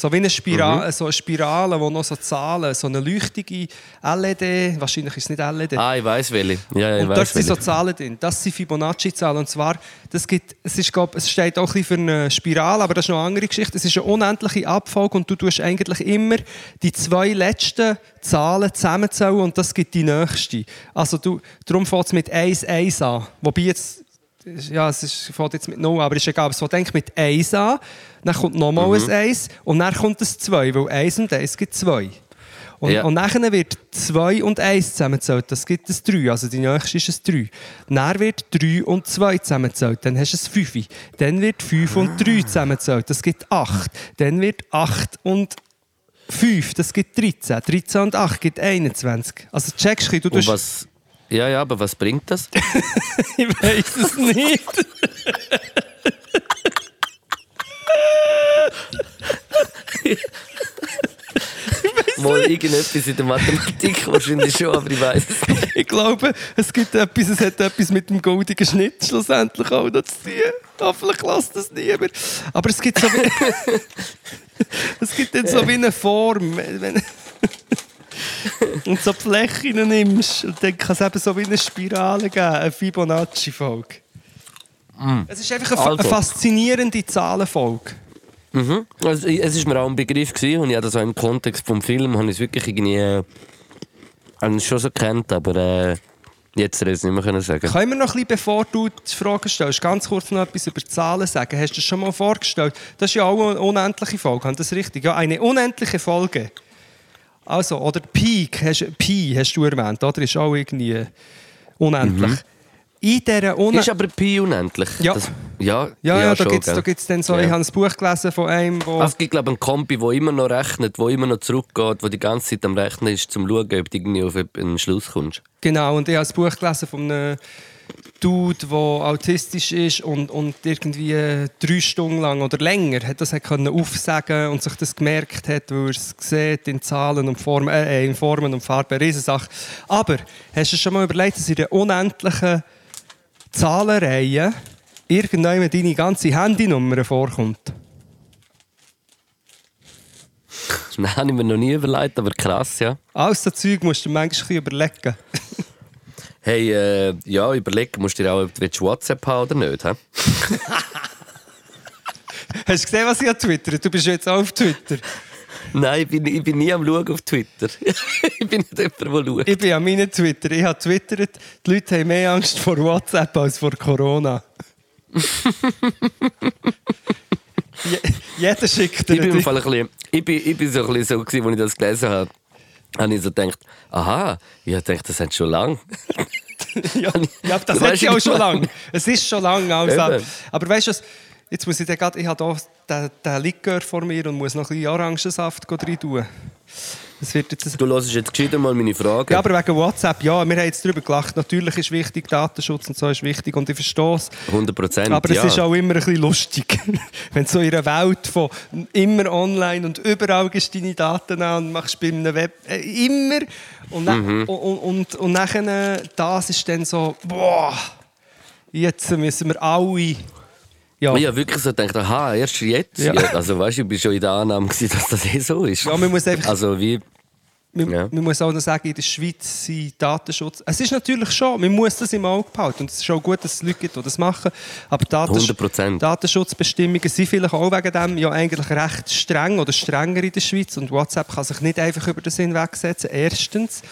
So wie eine Spirale, Mhm. so eine Spirale, wo noch so Zahlen, so eine leuchtige LED, wahrscheinlich ist es nicht LED, Ah, ich weiß welche. Ja, ja, und dort sind so. Zahlen drin. Das sind Fibonacci-Zahlen. Und zwar, das gibt, es, ist, glaub, es steht auch ein bisschen für eine Spirale, aber das ist noch eine andere Geschichte. Es ist eine unendliche Abfolge und du tust eigentlich immer die zwei letzten Zahlen zusammenzählen und das gibt die nächste. Also du, darum fängt es mit 1, 1 an. Wobei jetzt, ja, es ist, fängt jetzt mit 0 an, aber ist egal. Es fängt mit 1 an, dann kommt nochmal Mhm. ein 1 und dann kommt ein 2, weil 1 und 1 gibt 2. Und, Ja. und nachher wird 2 und 1 zusammengezählt, das gibt ein 3, also die nächste ist ein 3. Dann wird 3 und 2 zusammengezählt, dann hast du ein 5. Dann wird 5 und 3 zusammengezählt, das gibt 8. Dann wird 8 und 5, das gibt 13. 13 und 8 gibt 21. Also checkst du, du tust... ja, ja, aber was bringt das? Ich weiß es nicht. Mal irgendetwas in der Mathematik wahrscheinlich schon, aber ich weiß es nicht. Ich glaube, es gibt etwas, es hat etwas mit dem goldigen Schnitt schlussendlich auch noch zu tun. Vielleicht lasst das niemand. Aber es gibt so wie, es gibt dann so wie eine Form. Wenn, und so die Flächen nimmst, und dann kann es eben so wie eine Spirale geben, eine Fibonacci-Folge. Es ist einfach eine, Also. eine faszinierende Zahlenfolge. Mhm. Also, es ist mir auch ein Begriff gewesen, und ich das auch im Kontext vom Film, habe ich es wirklich irgendwie, äh, habe schon so kennt, aber äh, jetzt hätte ich es nicht mehr können sagen. Können wir noch ein bisschen, bevor du die Frage stellst, ganz kurz noch etwas über Zahlen sagen? Hast du das schon mal vorgestellt? Das ist ja auch eine unendliche Folge, habe ich das richtig? Ja, eine unendliche Folge. Also, oder Peak, hast, Pi hast du erwähnt, oder? Ist auch irgendwie unendlich. In dieser Ist Unendlichkeit... aber Pi unendlich? Ja. Das, ja, Ja, ja, da schon, gibt es da gibt's dann so, Ja. ich habe ein Buch gelesen von einem, wo... Also, es gibt glaube ich einen Kompi, der immer noch rechnet, der immer noch zurückgeht, der die ganze Zeit am Rechnen ist, um zu schauen, ob du irgendwie auf einen Schluss kommst. Genau, und ich habe ein Buch gelesen von einem Dude, der autistisch ist und, und irgendwie drei Stunden lang oder länger hat das können aufsagen und sich das gemerkt hat, weil er es sieht in Zahlen und Formen, äh, in Formen und Farben, eine Riesensache. Aber hast du schon mal überlegt, dass in der unendlichen Zahlenreihe irgendwann deine ganze Handynummer vorkommt? Das habe ich mir noch nie überlegt, aber krass, ja. Alles so Zeug musst du manchmal ein bisschen überlegen. Hey, äh, ja, überleg, musst du dir auch, ob du WhatsApp haben oder nicht. He? Hast du gesehen, was ich auf Twitter? Du bist jetzt auch auf Twitter. Nein, ich bin, ich bin nie am Schauen auf Twitter. ich bin nicht jemand, der schaut. Ich bin an meinem Twitter. Ich habe twittert, die Leute haben mehr Angst vor WhatsApp als vor Corona. Je, jeder schickt dir Ich bin, im ein- Fall ein bisschen, ich bin, ich bin so ein bisschen so, gewesen, als ich das gelesen habe. Habe ich so gedacht, aha, ich dachte, das hat schon lange. ja, ja, das hat ja auch schon lange. Es ist schon lange. Also. Eben. Aber weißt du, was, jetzt muss ich gerade, ich habe hier den, den Likör vor mir und muss noch ein bisschen Orangensaft rein tun. Das wird jetzt Du hörst jetzt gescheiter mal meine Frage. Ja, aber wegen WhatsApp, ja, wir haben jetzt darüber gelacht. Natürlich ist wichtig, Datenschutz und so ist wichtig und ich verstehe es. 100 Prozent. Aber ja. es ist auch immer ein bisschen lustig, wenn du so in einer Welt von immer online und überall gehst deine Daten an und machst bei einem Web äh, immer und, Mhm. und, und, und, und nachher das ist dann so, boah, jetzt müssen wir alle, ja, Ich habe wirklich so gedacht, aha, erst jetzt. Ja. Also weißt du, ich war schon in der Annahme, gewesen, dass das eh so ist. Ja, man muss einfach- Also wie, man, Ja. man muss auch noch sagen, in der Schweiz sind Datenschutz. Es ist natürlich schon, man muss das im Auge behalten. Und es ist auch gut, dass es Leute gibt, die das machen. Aber Datensch 100%. Datenschutzbestimmungen sind vielleicht auch wegen dem ja eigentlich recht streng oder strenger in der Schweiz. Und WhatsApp kann sich nicht einfach über das hinwegsetzen. Erstens.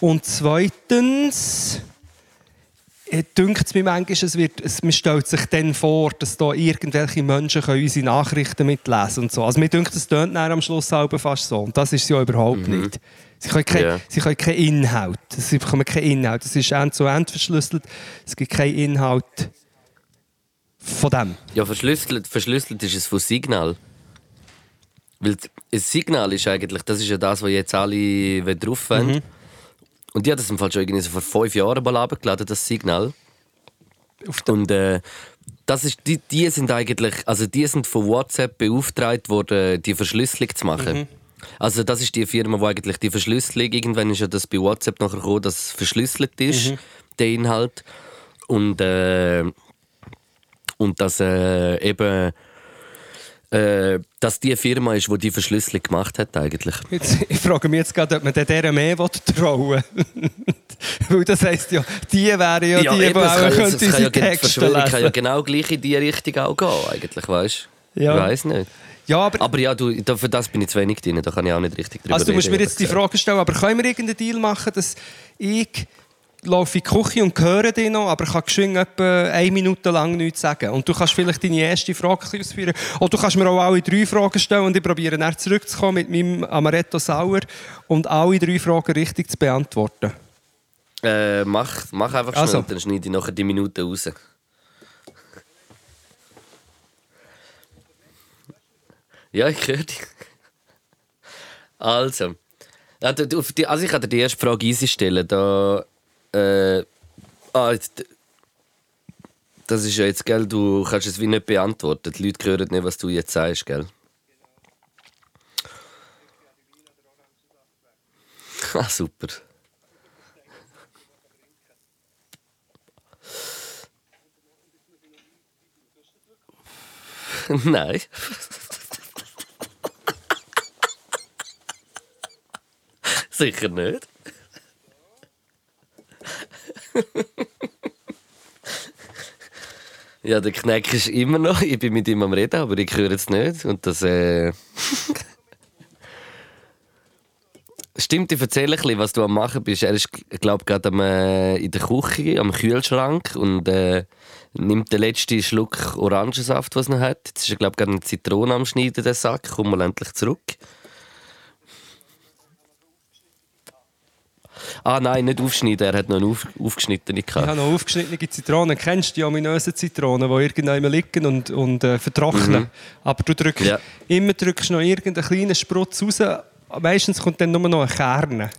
Und zweitens. Äh, dünkt es mir manchmal, es wird, es, man stellt sich dann vor, dass da irgendwelche Menschen können unsere Nachrichten mitlesen und so. Also mir dünkt, es tönt am Schluss selber fast so. Und das ist es ja überhaupt nicht. Sie können, kein, Ja. sie können keinen Inhalt. Sie bekommen keinen Inhalt. Es ist end zu end verschlüsselt. Es gibt keinen Inhalt von dem. Ja, verschlüsselt, verschlüsselt ist es von Signal. Weil ein Signal ist eigentlich, das ist ja das, was jetzt alle drauf wollen. Mhm. Und die hat das im Fall schon irgendwie so vor fünf Jahren mal abgeladen, das Signal. Und äh, das ist, die, die sind eigentlich, also die sind von WhatsApp beauftragt worden, die Verschlüsselung zu machen. Mhm. Also das ist die Firma, die eigentlich die Verschlüsselung, irgendwann ist ja das bei WhatsApp nachher gekommen, dass es verschlüsselt ist, Mhm. der Inhalt. Und, äh, und dass äh, eben äh, dass die Firma ist, die die Verschlüsselung gemacht hat eigentlich. jetzt, ich frage mich jetzt gerade, ob man der mehr trauen will. Weil das heisst ja, die wären ja, die, die eben, es auch kann, ja- ja, unsere die Texte Verschwörung kann ja lesen. genau gleich in die Richtung auch gehen, eigentlich, weißt du? Ja. Ich weiß nicht. Ja, aber, Aber ja, du, für das bin ich zu wenig drin, da kann ich auch nicht richtig drüber also du musst mir reden, jetzt die Frage stellen, aber können wir irgendeinen Deal machen, dass ich laufe in die Küche und höre dich noch, aber kann geschwind etwa eine Minute lang nichts sagen. Und du kannst vielleicht deine erste Frage ausführen. Oder du kannst mir auch alle drei Fragen stellen und ich probiere dann zurückzukommen mit meinem Amaretto Sauer und alle drei Fragen richtig zu beantworten. Äh, mach, mach einfach schnell, Also. dann schneide ich nachher die Minuten raus. Ja, ich höre dich. Also. Also ich kann dir die erste Frage easy stellen. Da, äh, ah, jetzt, das ist ja jetzt, gell, du kannst es wie nicht beantworten. Die Leute hören nicht, was du jetzt sagst, gell? Ah, super. Nein. Sicher nicht. Ja, der Kneck ist immer noch. Ich bin mit ihm am Reden, aber ich höre es nicht. Und das. Äh... Stimmt, ich erzähle ein bisschen, was du am machen bist. Er ist, glaube gerade am, äh, in der Küche, am Kühlschrank und äh, nimmt den letzten Schluck Orangensaft, was er hat. Jetzt ist er, glaube ich, gerade eine Zitrone am Schneiden, der Sack. Kommen wir endlich zurück. Ah nein, nicht aufschneiden, er hat noch eine auf, aufgeschnittene Ich gehabt. habe noch aufgeschnittene Zitronen. Kennst du die ominösen Zitronen, die irgendwann liegen und, und äh, vertrocknen? Aber du drückst Ja. immer drückst noch irgendeinen kleinen Sprutz raus. Meistens kommt dann nur noch ein Kern.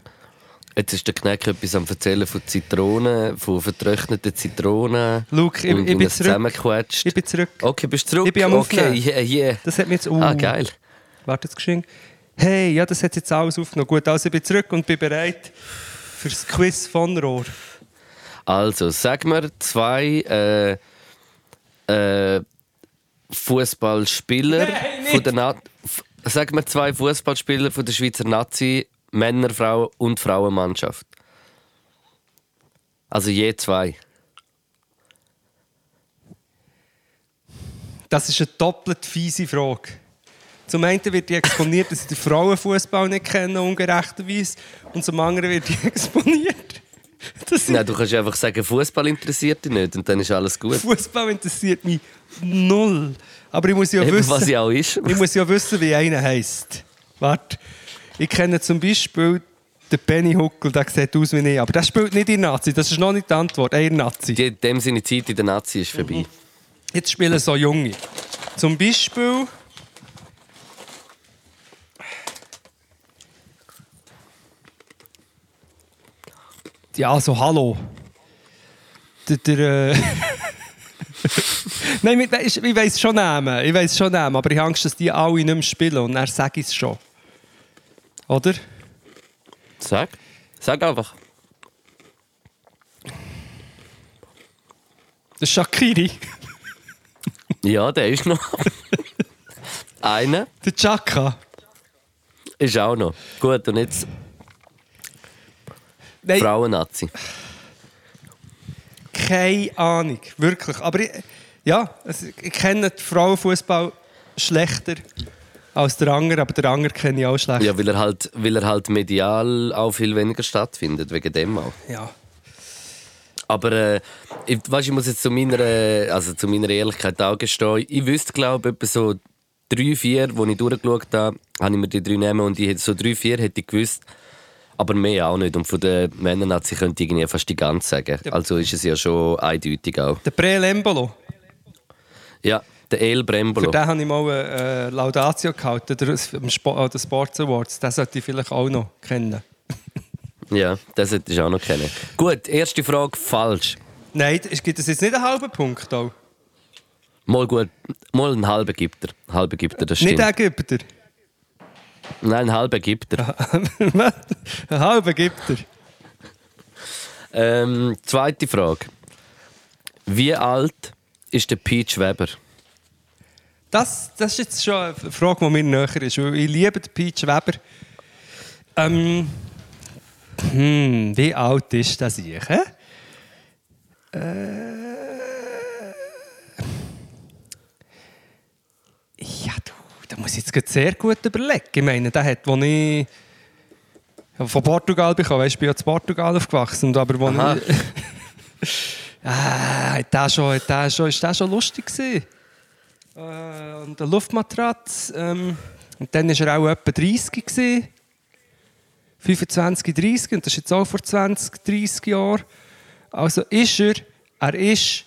Jetzt ist der Kneck etwas am Erzählen von Zitronen, von vertrockneten Zitronen. Luke, ich- ich bin zurück. Ich bin zurück. Okay, bist du zurück? Ich bin am Okay, Aufnehmen. yeah, yeah. Das hat mir jetzt... Uh, Ah, geil. Warte, jetzt geschehen. Hey, ja, das hat jetzt alles aufgenommen. Gut, also ich bin zurück und bin bereit für das Quiz von Rohr. Also, sag mir zwei äh, äh, Fußballspieler von der Na Sag mir zwei Fußballspieler von der Schweizer Nazi, Männer, Frauen und Frauenmannschaft. Also je zwei. Das ist eine doppelt fiese Frage. Zum einen wird die exponiert, dass ich den Frauenfußball nicht kenne, ungerechterweise. Und zum anderen wird die exponiert, Nein, du kannst einfach sagen, Fußball interessiert dich nicht und dann ist alles gut. Fußball interessiert mich null. Aber ich muss ja Eben, wissen, was ja auch ist. ich muss ja wissen, wie einer heisst. Warte, ich kenne zum Beispiel den Benny Huckel, der sieht aus wie ich, aber der spielt nicht in Nazi. Das ist noch nicht die Antwort. Er Nazi. Die, dem seine Zeit in der Nazi ist vorbei. Jetzt spielen so Junge. Zum Beispiel. Ja, also hallo. Der. der äh Nein, ich ich weiß schon Namen. Ich weiß schon Namen, aber ich habe Angst, dass die alle nicht mehr spielen und dann sage ich es schon. Oder? Sag. Sag einfach. Ist Shakiri. Ja, der ist noch. Einer Der Chaka. ist auch noch. Gut, und jetzt Nein. Frauen-Nazi. Keine Ahnung, wirklich. Aber ich, ja, also ich kenne den Frauenfußball schlechter als der andere, aber der andere kenne ich auch schlecht. Ja, weil er, halt, weil er halt medial auch viel weniger stattfindet, wegen dem auch. ja. Aber äh, ich, weißt, ich muss jetzt zu meiner, also zu meiner Ehrlichkeit auch gestehen, ich wüsste, glaube ich, etwa so drei, vier, wo ich durchgeschaut habe, habe ich mir die drei nehmen und ich hätte so drei, vier hätte ich gewusst, aber mehr auch nicht. Und von den Männern hat sie könnte ich irgendwie fast die ganze sagen. Also ist es ja schon eindeutig auch. Der Pre-Lembolo, Ja, der El für Brembolo. den habe ich mal eine äh, Laudatio gehalten, der, Spo an den Sports Awards. Den sollte ich vielleicht auch noch kennen. Ja, das hätte ich auch noch kennen. Gut, erste Frage falsch. Nein, es gibt es jetzt nicht einen halben Punkt auch? Mal gut, mal einen halben gibt er. Einen halben gibt er, das stimmt. Nicht Ägypter. Nein, einen halben gibt er. einen halben gibt er. Ähm, zweite Frage. Wie alt ist der Peach Weber? Das, das ist jetzt schon eine Frage, die mir näher ist. weil Ich liebe den Peach Weber. Ähm, hm, wie alt ist das ich? Äh, muss ich jetzt sehr gut überlegen. Ich meine, der hat, als ich von Portugal bekommen, weißt, ich bin ja in Portugal aufgewachsen, aber wo ich... ah, hat der schon, hat der schon, ist der schon lustig gewesen? Äh, und der Luftmatratz. Ähm, und dann war er auch etwa 30 gewesen. 25, 30. Und das ist jetzt auch vor 20, 30 Jahren. Also ist er, er ist.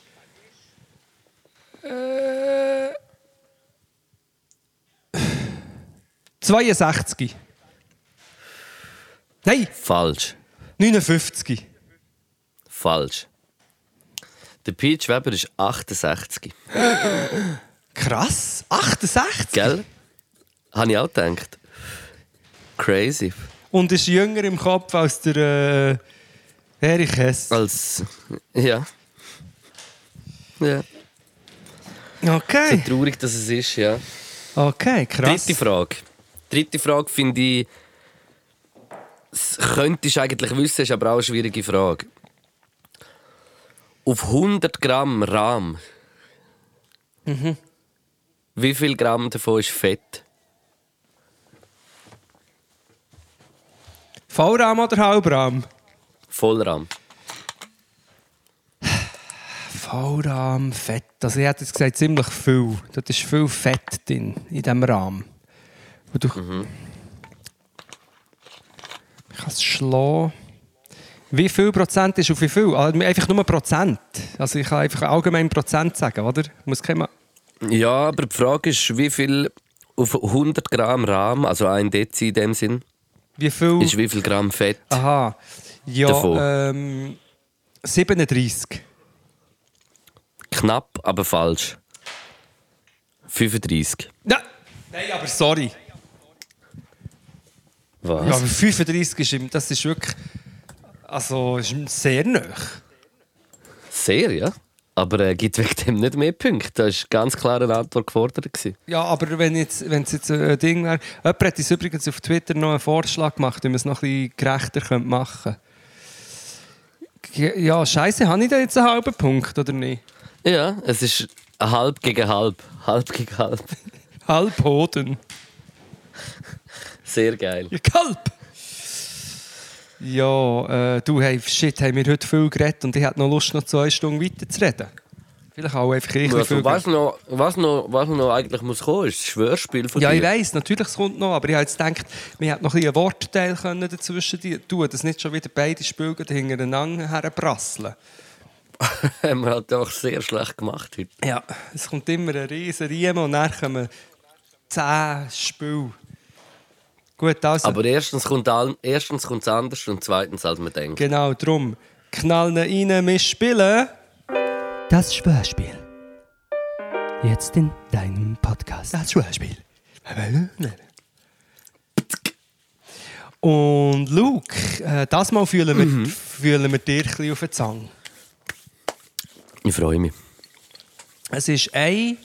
Äh, 62. Nein, Falsch. 59. Falsch. Der Peach Weber ist 68. Krass, 68. Gell? Habe ich auch gedacht. Crazy. Und ist jünger im Kopf als der äh, Erich Hess. Als. Ja. Ja. So Okay, traurig, dass es ist, ja. okay, krass. Dritte Frage. Dritte Frage finde ich. Das könntest du eigentlich wissen, ist aber auch eine schwierige Frage. Auf 100 Gramm Rahm. Wie viel Gramm davon ist Fett? Vollrahm oder Halbrahm? Vollrahm. Vollrahm, Fett. Also ich hätte jetzt gesagt, ziemlich viel. Da ist viel Fett drin, in diesem Rahmen. Und du... Ich kann es schlagen. Wie viel Prozent ist auf wie viel? Also Einfach nur Prozent. Also ich kann einfach allgemein Prozent sagen, oder? Muss kein... Ja, aber die Frage ist, wie viel auf 100 Gramm Rahm, also ein Dezi in dem Sinn, Wie viel... ist wie viel Gramm Fett? Aha. Ja, Davon. ähm... 37. Knapp, aber falsch. 35. Nein, nein aber sorry. Was? Ja, aber 35 ist, im- das ist wirklich... Also, ist sehr nah. Sehr, ja. Aber äh, gibt wegen dem nicht mehr Punkte. Da war ganz klar eine Antwort gefordert. Gewesen. Ja, aber wenn jetzt, es jetzt ein Ding wäre... Jemand hat uns übrigens auf Twitter noch einen Vorschlag gemacht, wie man es noch ein bisschen gerechter könnte machen könnte. Ja, scheiße, habe ich da jetzt einen halben Punkt, oder nicht? Ja, es ist halb gegen halb. Halb gegen halb. Halb Hoden. Sehr geil. Ja, Kalb! Ja, äh, du, hey, shit, haben wir heute viel geredet und ich hätte noch Lust, noch zwei Stunden weiterzureden. Vielleicht auch einfach ich ein Also, was, noch, was, noch, was noch eigentlich muss kommen, ist das Schwörspiel von Ja, dir. ich weiss, natürlich es kommt noch, aber ich habe jetzt gedacht, wir hätten noch ein bisschen Wortteil können dazwischen tun, dass nicht schon wieder beide Spiele hintereinander herprasseln. haben wir halt auch sehr schlecht gemacht heute. Ja, es kommt immer ein riesen Riemen und dann kommen zehn Spiele. Gut, also, Aber erstens kommt es erstens kommt's anders und zweitens, als man denkt. genau drum. Knallen rein, wir spielen. Das Schwörspiel. Jetzt in deinem Podcast. Das Schwerspiel. Und Luke, äh, das Mal fühlen wir, fühlen wir dir ein bisschen auf den Zang. Ich freue mich. Es ist ein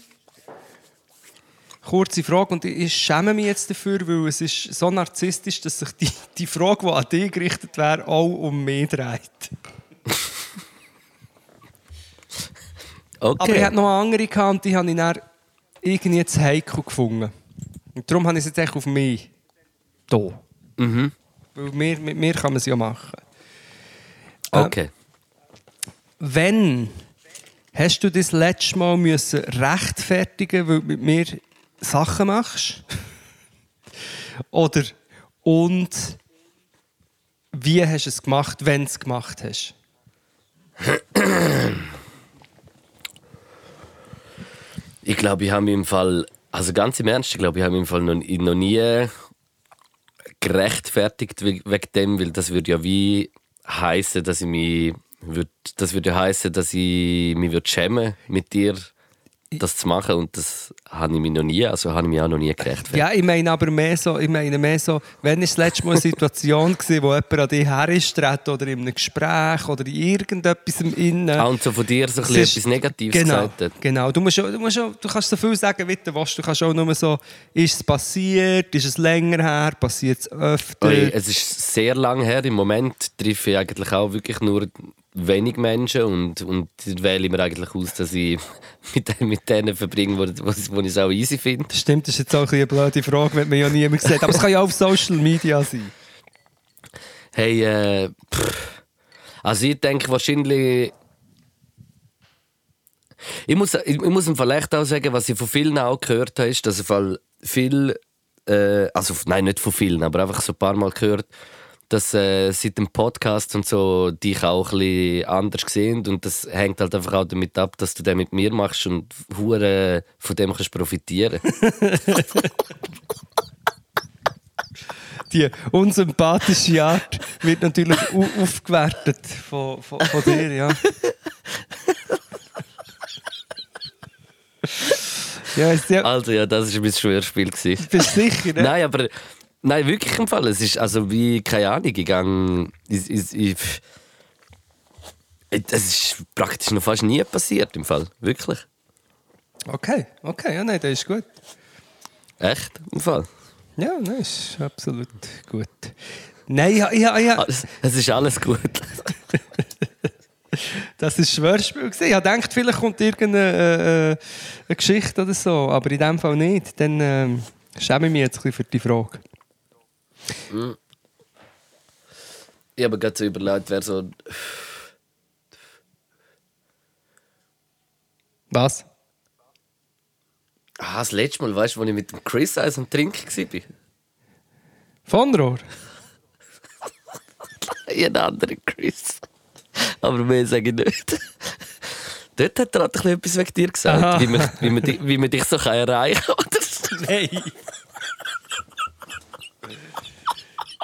kurze Frage und ich schäme mich jetzt dafür, weil es ist so narzisstisch, dass sich die, die Frage, die an dich gerichtet wäre, auch um mich dreht. Okay. Aber ich hatte noch eine andere gehabt und die habe ich dann irgendwie zu heikel gefunden. Und darum habe ich es jetzt echt auf mich hier. Mhm. Weil mir, mit mir kann man es ja machen. Okay. Wenn hast du das letzte Mal müssen rechtfertigen, weil du mit mir Sachen machst? Oder und wie hast du es gemacht, wenn du es gemacht hast? Ich glaube, ich habe im Fall, also ganz im Ernst, ich glaube, ich habe im Fall noch, noch nie gerechtfertigt we- wegen dem, weil das würde ja wie heißen, dass ich mich, würd, das würde ja heißen, dass ich mich würde schämen mit dir das zu machen und das habe ich mich noch nie, also habe ich mich auch noch nie gerechtfertigt. Ja, ich meine aber mehr so, ich meine mehr so, wenn es das letzte Mal eine Situation war, wo jemand an dich hergestritten oder in einem Gespräch oder in irgendetwas im Innen. Ah, und so von dir so ein bisschen etwas Negatives genau, gesagt hat. Genau, du, musst, du, musst, du kannst so viel sagen, wie du willst. Du kannst auch nur so, ist es passiert, ist es länger her, passiert es öfter. Oi, es ist sehr lang her. Im Moment treffe ich eigentlich auch wirklich nur wenig Menschen und, und wähle mir eigentlich aus, dass ich mit, denen- mit denen verbringe, wo, wo, ich es auch easy finde. Das stimmt, das ist jetzt auch eine blöde Frage, wenn man ja niemand sieht. Aber es kann ja auch auf Social Media sein. Hey, äh, pff. also ich denke wahrscheinlich. Ich muss, ich, ich muss im Fall echt auch sagen, was ich von vielen auch gehört habe, ist, dass im Fall viel, äh, also nein, nicht von vielen, aber einfach so ein paar Mal gehört, dass äh, seit dem Podcast und so dich auch ein bisschen anders sehen und das hängt halt einfach auch damit ab, dass du den mit mir machst und hure von dem kannst profitieren. Die unsympathische Art wird natürlich au- aufgewertet von, von, von dir, ja. ja, ja also ja, das war mein Schwörspiel. gewesen. bist du sicher, ne? Nein, aber nein, wirklich im Fall. Es ist also wie, keine Ahnung, gang, ich, ich, ich, es ist praktisch noch fast nie passiert im Fall. Wirklich. Okay, okay, ja, nein, das ist gut. Echt? Im Fall. Ja, nein, ist absolut gut. Nein, ja, ja, ja, es ist alles gut. das war ein Schwörspiel. Ich habe gedacht, vielleicht kommt irgendeine äh, äh, eine Geschichte oder so, aber in dem Fall nicht. Dann ähm, schäme ich mich jetzt ein bisschen für die Frage. Ich habe gerade so überlegt, wer so. Was? Ah, das letzte Mal, weißt du, als ich mit dem Chris eins am Trinken war. Von Rohr? Ein anderer Chris. Aber mehr sage ich nicht. Dort hat er halt etwas wegen dir gesagt, Aha. wie man, wie, man, dich- wie man dich so kann erreichen kann. Nein.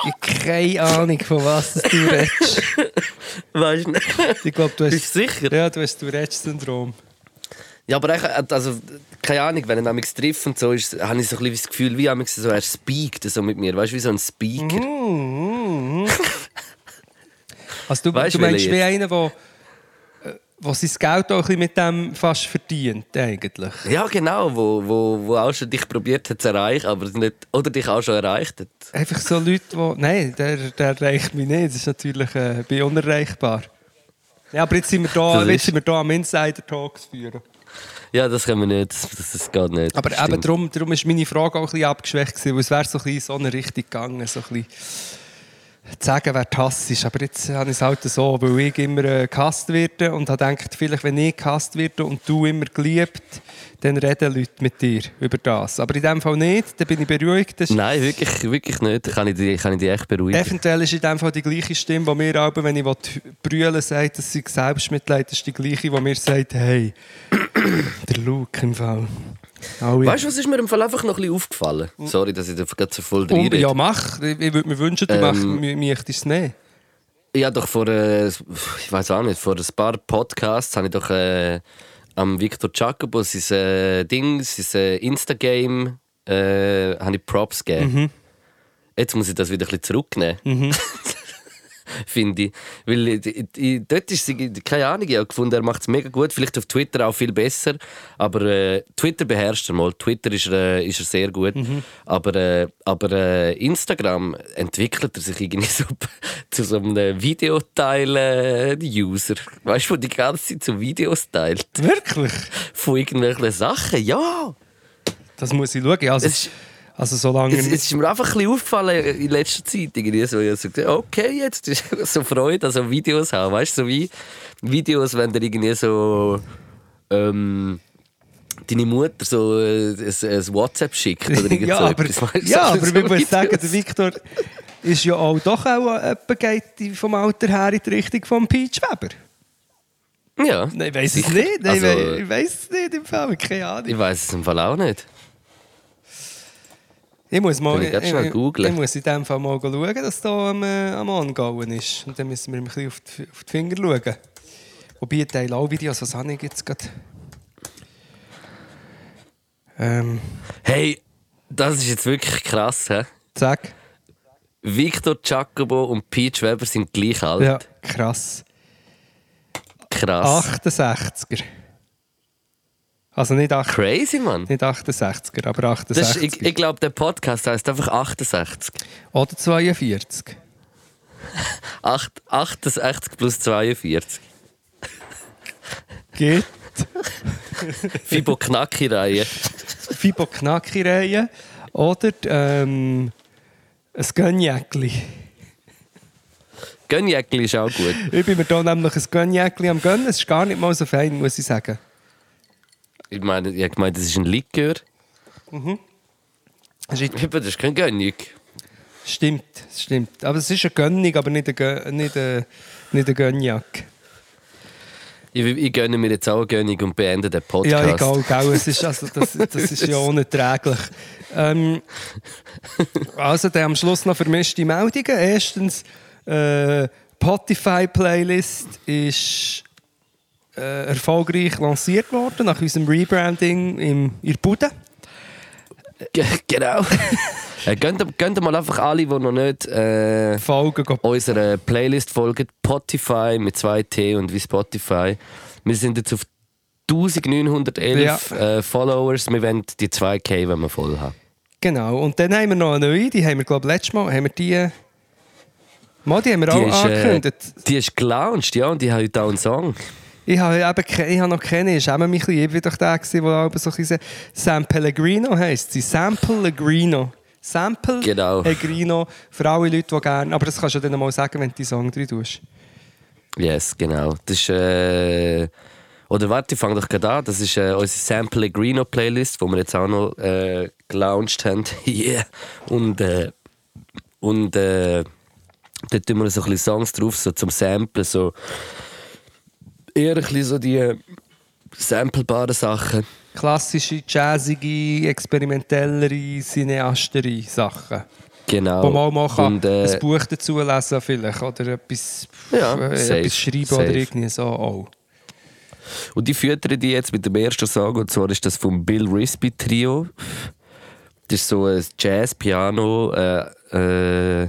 Ich keine Ahnung, von was du redest. Weißt du nicht? Ich glaube, du Bist hast... du sicher? Ja, du hast Tourette-Syndrom. Ja, aber ich, also, keine Ahnung, wenn er mich trifft und so, ist, habe ich so ein bisschen das Gefühl, wie manchmal so, er speakt so mit mir. Weißt du, wie so ein Speaker. Also du, Weißt du meinst wie einer, der wo sein Geld auch ein mit dem fast verdient, eigentlich. Ja, genau, wo, wo, wo auch schon dich probiert hat zu erreichen, aber nicht, oder dich auch schon erreicht hat. Einfach so Leute, die... Nein, der, der erreicht mich nicht. Das ist natürlich äh, bin unerreichbar. Ja, aber jetzt sind wir da, Das jetzt ist- sind wir da am Insider-Talks führen. Ja, das können wir nicht, das, das, geht nicht. Aber eben darum, darum ist meine Frage auch ein bisschen abgeschwächt gewesen, weil es wäre so ein bisschen in so eine Richtung gegangen, so ein bisschen zu sagen, wer Hass ist. Aber jetzt habe ich es halt so, weil ich immer äh, gehasst werde und habe gedacht, vielleicht wenn ich gehasst werde und du immer geliebt, dann reden Leute mit dir über das. Aber in dem Fall nicht, dann bin ich beruhigt. Nein, wirklich, wirklich nicht. Kann ich dich, kann ich dich echt beruhigen. Eventuell ist in dem Fall die gleiche Stimme, die mir auch, wenn ich brüllen sagt, dass sie Selbstmitleid ist, die gleiche, die mir sagt, hey, der Luke im Fall. Alle- Weißt du, was ist mir im Fall einfach noch ein bisschen aufgefallen? Sorry, dass ich da gerade so voll Um, reinrede. ja, mach. Ich, ich würde mir wünschen, du Ähm, machst es nicht. Ich habe doch vor, äh, ich weiß auch nicht, vor ein paar Podcasts habe ich doch äh, am Victor Jacobo sein äh, Ding, sein äh, Instagame, äh, habe ich Props gegeben. Jetzt muss ich das wieder ein bisschen zurücknehmen. finde ich. Weil ich, ich, dort ist sie, keine Ahnung, ich habe gefunden, er macht es mega gut, vielleicht auf Twitter auch viel besser, aber äh, Twitter beherrscht er mal, Twitter ist, äh, ist er sehr gut, aber, äh, aber äh, Instagram entwickelt er sich irgendwie so zu so einem Videoteil-User, weißt du, der die ganze Zeit so Videos teilt Wirklich? von irgendwelchen Sachen, ja! Das muss ich schauen. Also, Es ist- also solange... Es, es ist mir einfach ein bisschen aufgefallen in letzter Zeit. Irgendwie so, ich so okay, jetzt ist so Freude, also Videos haben. Weißt du, so wie Videos, wenn dir irgendwie so. Ähm, deine Mutter so äh, ein, ein WhatsApp schickt oder irgend ja, so aber, etwas. weißt ja, aber so ich muss Videos. sagen, der Victor ist ja auch doch auch etwa geht vom Alter her in die Richtung von Peach Weber. Ja. Nein, ich weiß es nicht. Nein, Also, ich ich weiß es nicht im Fall. Keine Ahnung. ich weiß es im Fall auch nicht. Ich muss mal, ich ich, googlen. ich muss in dem Fall mal schauen, dass da am, äh, am Angauen ist. Und dann müssen wir ein bisschen auf die, auf die Finger schauen. Wobei, ich teile auch Videos, was habe ich jetzt gerade? Ähm, Hey, das ist jetzt wirklich krass. He? sag. Victor Jacobo und Peach Weber sind gleich alt. Ja, krass. Krass. 68er. Also nicht, acht, Crazy, Mann. nicht 68er, aber 68er. Das ist, ich ich glaube, der Podcast heißt einfach 68. Oder 42. 8, 68 plus 42. Geht. Fibonacci-Reihe. Fibonacci-Reihe. Oder ähm, ein Gönnjäckli. Gönnjäckli ist auch gut. Ich bin mir hier nämlich ein Gönnjäckli am Gönnen. Es ist gar nicht mal so fein, muss ich sagen. Ich meine, ich habe gemeint, das ist ein Likör. Es ist- Aber das ist kein Gönnig. Stimmt, es stimmt. Aber es ist eine Gönnung, aber nicht ein, Gö- nicht ein, nicht ein Gönnjack. Ich, ich gönne mir jetzt auch eine Gönnig und beende den Podcast. Ja, egal, gell. Es ist, also, das, das ist ja unerträglich. Ähm, also, dann am Schluss noch vermischte Meldungen. Erstens, äh, Spotify-Playlist ist äh, erfolgreich lanciert worden nach unserem Rebranding im, in der Bude. Ge- Genau. äh, mal einfach alle, die noch nicht äh, Folgen unserer Playlist folgen. Spotify mit zwei T und wie Spotify. Wir sind jetzt auf 1911 äh, Followers. Wir wollen die 2K, wenn wir voll haben. Genau. Und dann haben wir noch eine neue, die haben wir, glaube ich, letztes Mal, haben wir die... Mal, die haben wir Die auch ist, äh, angekündigt. die ist gelauncht, ja, und die hat heute auch einen Song. Ich habe eben ich habe noch keine, ist eben mich ein bisschen, ich bin doch der der so ein Sam Pellegrino heisst sie. Sam Pellegrino. Sample Genau. Pellegrino für alle Leute, die gerne. Aber das kannst du dann mal sagen, wenn du die Song drin tust. Yes, genau. Das ist. Äh, oder warte, ich fange doch gerade an. Das ist äh, unsere Sample Pellegrino Playlist, die wir jetzt auch noch äh, gelauncht haben. yeah. Und, äh, und äh, dort tun wir so ein bisschen Songs drauf, so zum Samplen. So eher ein bisschen so die äh, samplebaren Sachen. Klassische, jazzige, experimentellere, cineastere Sachen. Genau. Wo man auch mal kann Und, äh, ein Buch dazu lesen vielleicht oder etwas, Ja, äh, safe, etwas schreiben safe. oder irgendwie so auch. Und die füttern die jetzt mit dem ersten Song, und zwar ist das vom Bill Risby Trio. Das ist so ein Jazz-Piano-Projekt. Äh,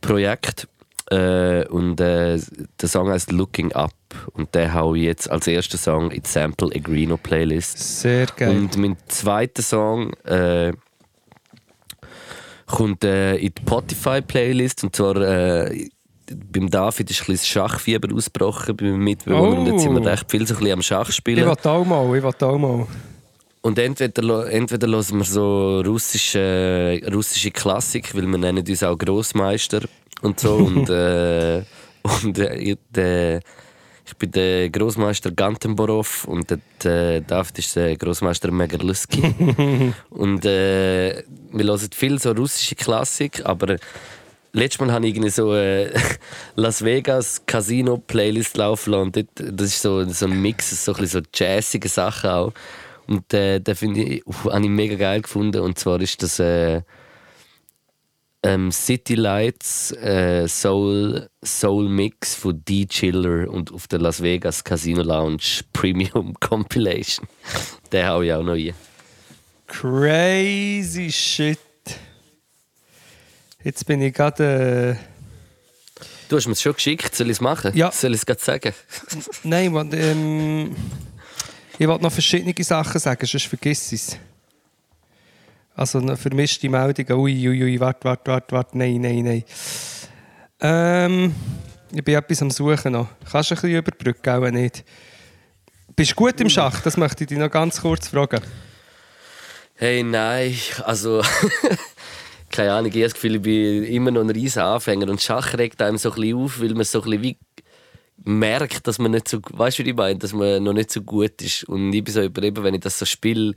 Projekt. Äh, und äh, der Song heißt Looking Up. Und den hau ich jetzt als ersten Song in die Sample Agrino Playlist. Sehr geil. Und mein zweiter Song äh, kommt äh, in die Spotify-Playlist. Und zwar äh, beim David ist ein bisschen das Schachfieber ausgebrochen bei meinem Mitbewohner. Und jetzt sind wir Oh. recht viel so ein bisschen am Schach ich spielen. will auch mal, ich will auch mal. Und entweder, entweder hören wir so russische, russische Klassik, weil wir nennen uns auch Großmeister und so. und äh, und äh, ich, ich bin der Großmeister Gantenborov und der, der David ist der Großmeister Megerluski. und äh, wir hören viel so russische Klassik, aber letztes Mal habe ich irgendwie so eine Las Vegas Casino Playlist laufen lassen. Dort, das ist so, so ein Mix, so ein bisschen so jazzige Sachen auch. Und äh, den finde ich, uh, habe ich mega geil gefunden. Und zwar ist das äh, ähm, City Lights äh, Soul, Soul Mix von D-Chiller und auf der Las Vegas Casino Lounge Premium Compilation. Den habe ich auch noch hier. Crazy shit. Jetzt bin ich gerade. Äh, Du hast mir es schon geschickt, soll ich es machen? Ja. Soll ich es gerade sagen? Nein, man, ähm, ich wollte noch verschiedene Sachen sagen, sonst vergiss es. Also noch vermischte Meldungen. Ui, ui, ui, warte, warte, warte, warte. Nein, nein, nein. Ähm, ich bin etwas am Suchen noch. Kannst du ein bisschen überbrücken, auch nicht? Bist du gut im Schach? Das möchte ich dich noch ganz kurz fragen. Hey, nein, also... keine Ahnung, ich habe das Gefühl, ich bin immer noch ein riesen Anfänger und Schach regt einem so ein bisschen auf, weil man so ein bisschen merkt, dass man nicht so, weißt du, wie ich meine, dass man noch nicht so gut ist und ich bin so übertrieben, wenn ich das so spiele,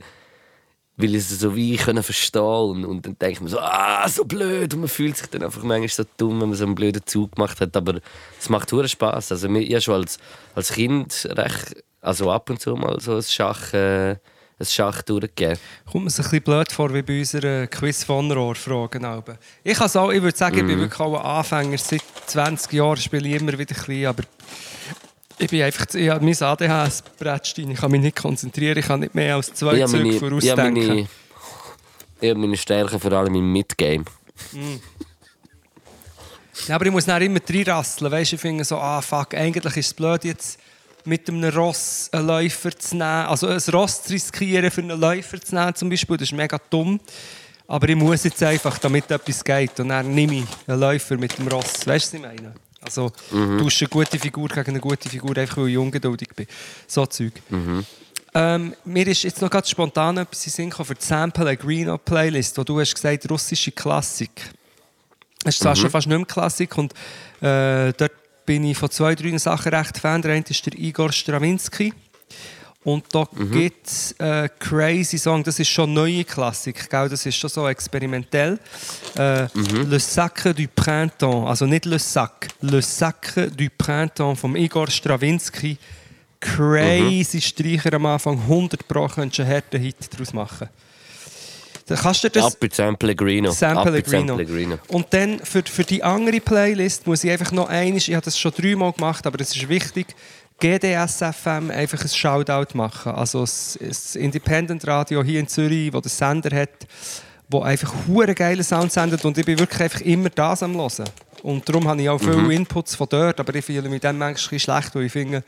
will ich es so wie können verstehen und, und dann ich mir so, ah, so blöd und man fühlt sich dann einfach manchmal so dumm, wenn man so einen blöden Zug gemacht hat, aber es macht hure Spaß. Also mir- ich habe schon als, als Kind recht, also ab und zu mal so ein Schach, äh, ein Schach durchgegeben. Kommt mir ein bisschen blöd vor wie bei unserer Quiz von Rohr Fragen. Alben. Ich, auch, ich würde sagen, ich bin wirklich auch ein Anfänger. Seit 20 Jahren spiele ich immer wieder ein bisschen, aber ich bin einfach, ich habe mein ADHS Brettstein, ich kann mich nicht konzentrieren, ich kann nicht mehr als zwei Ich Züge meine, ich habe vorausdenken. meine, ich habe meine Stärken vor allem im Midgame. Ja, aber ich muss dann immer reinrasseln, weißt du, ich finde so, ah fuck, eigentlich ist es blöd jetzt mit einem Ross einen Läufer zu nehmen, also ein Ross zu riskieren für einen Läufer zu nehmen zum Beispiel, das ist mega dumm. Aber ich muss jetzt einfach, damit etwas geht, und dann nehme ich einen Läufer mit dem Ross. Weißt du, was ich meine? Also, du tauscht eine gute Figur gegen eine gute Figur, einfach weil ich ungeduldig bin. So Zeug. Ähm, mir ist jetzt noch ganz spontan etwas in Sinn gekommen für die Sample Agrino Playlist, wo du hast gesagt, russische Klassik. Es ist zwar schon fast nicht mehr Klassik und äh, dort bin ich von zwei, drei Sachen recht Fan. Der eine ist der Igor Strawinski. Und da gibt es einen crazy Song, das ist schon neue Klassik, gell? das ist schon so experimentell. Äh, Le Sacre du Printemps, also nicht Le Sac, Le Sacre du Printemps vom Igor Strawinski. Crazy Streicher am Anfang, 100 Pro könntest du einen harten Hit daraus machen. Dann kannst du das... Ab mit Sam Pellegrino. Pellegrino. Und dann für, für die andere Playlist muss ich einfach noch eines, ich habe das schon dreimal gemacht, aber es ist wichtig, GDS-FM einfach ein Shoutout machen. Also das, Independent Radio hier in Zürich, wo der Sender hat, wo einfach hure geile Sound sendet und ich bin wirklich einfach immer das am hören. Und darum habe ich auch viele Inputs von dort, aber ich fühle mich dann manchmal schlecht, weil ich finde,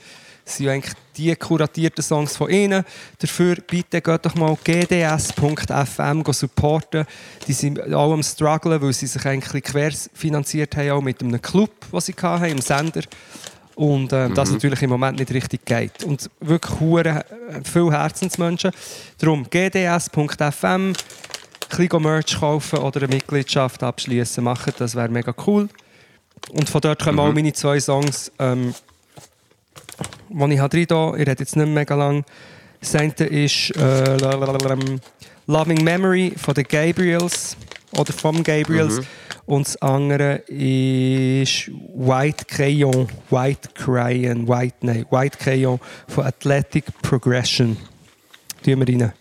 es sind eigentlich die kuratierten Songs von ihnen. Dafür bitte geht doch mal gds.fm supporten. Die sind auch am strugglen, weil sie sich eigentlich querfinanziert haben, auch mit einem Club, den sie hatten, im Sender. Und äh, das natürlich im Moment nicht richtig geht. Und wirklich hure äh, viele Herzensmenschen. Darum gds.fm, ein Merch kaufen oder eine Mitgliedschaft abschließen, machen. Das wäre mega cool. Und von dort kommen auch meine zwei Songs, ähm, die ich habe rein. Ich rede jetzt nicht mehr mega lang. Das eine ist äh, Loving Memory von den Gabriels oder vom Gabriels. Und das andere ist White Crayon, White Crayon, White, nein, White Crayon von Athletic Progression. Tun wir rein.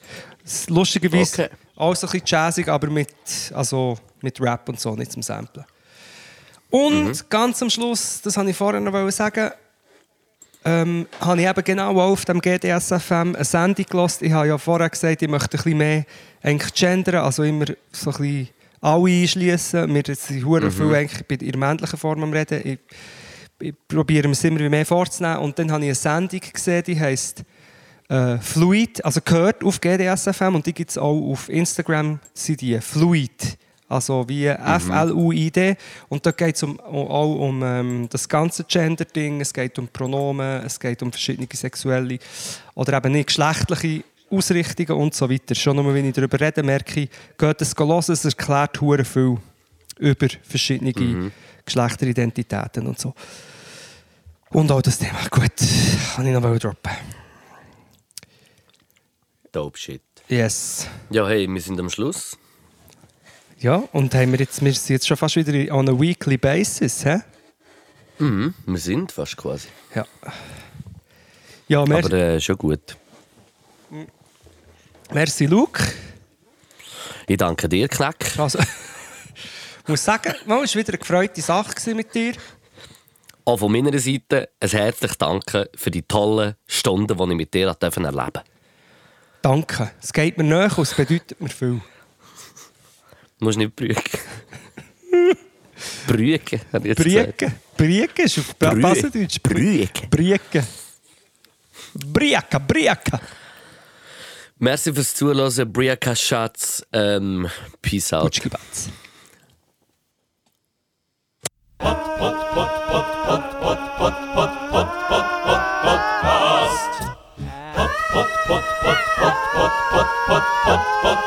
Lustigerweise Okay. auch so ein bisschen jazzig, aber mit, also mit Rap und so, nicht zum Samplen. Und ganz am Schluss, das wollte ich vorher noch sagen, ähm, habe ich eben genau auf dem GDSFM eine Sendung gehört. Ich habe ja vorher gesagt, ich möchte ein bisschen mehr eigentlich gendern, also immer so ein bisschen alle einschließen. Wir sind mhm. viel eigentlich bei der männlichen Form am Reden. Ich, ich probiere es immer mehr vorzunehmen. Und dann habe ich eine Sendung gesehen, die heisst äh, Fluid, also gehört auf GDSFM und die gibt es auch auf Instagram, sind die Fluid. Also wie F-L-U-I-D. Und da geht es um, auch um ähm, das ganze Gender-Ding, es geht um Pronomen, es geht um verschiedene sexuelle oder eben nicht geschlechtliche Ausrichtungen und so weiter. Schon nur, wenn ich darüber rede, merke ich, geht es hören, es erklärt hure viel über verschiedene Geschlechteridentitäten und so. Und auch das Thema. Gut, kann ich noch mal droppen. Dope shit. Yes. Ja, hey, wir sind am Schluss. Ja, und haben wir, jetzt, wir sind jetzt schon fast wieder on a weekly basis, hä? Mhm, wir sind fast quasi. Ja. Ja, mer Aber äh, schon gut. Merci Luke. Ich danke dir, Knack. Also, ich muss sagen, es war wieder eine gefreute Sache mit dir. Auch von meiner Seite ein herzliches Danke für die tollen Stunden, die ich mit dir erleben durfte. Danke. Es geht mir näher und es bedeutet mir viel. Du musst nicht brügen. brügen, habe ich jetzt gesagt. Brücken. Brieke ist auf Brü- Baseldeutsch. Brüeke. Brieke. Brieka, Brieka. Merci fürs Zuhören. Briaka Schatz. Ähm, peace out. Gutsch Batz. Podcast.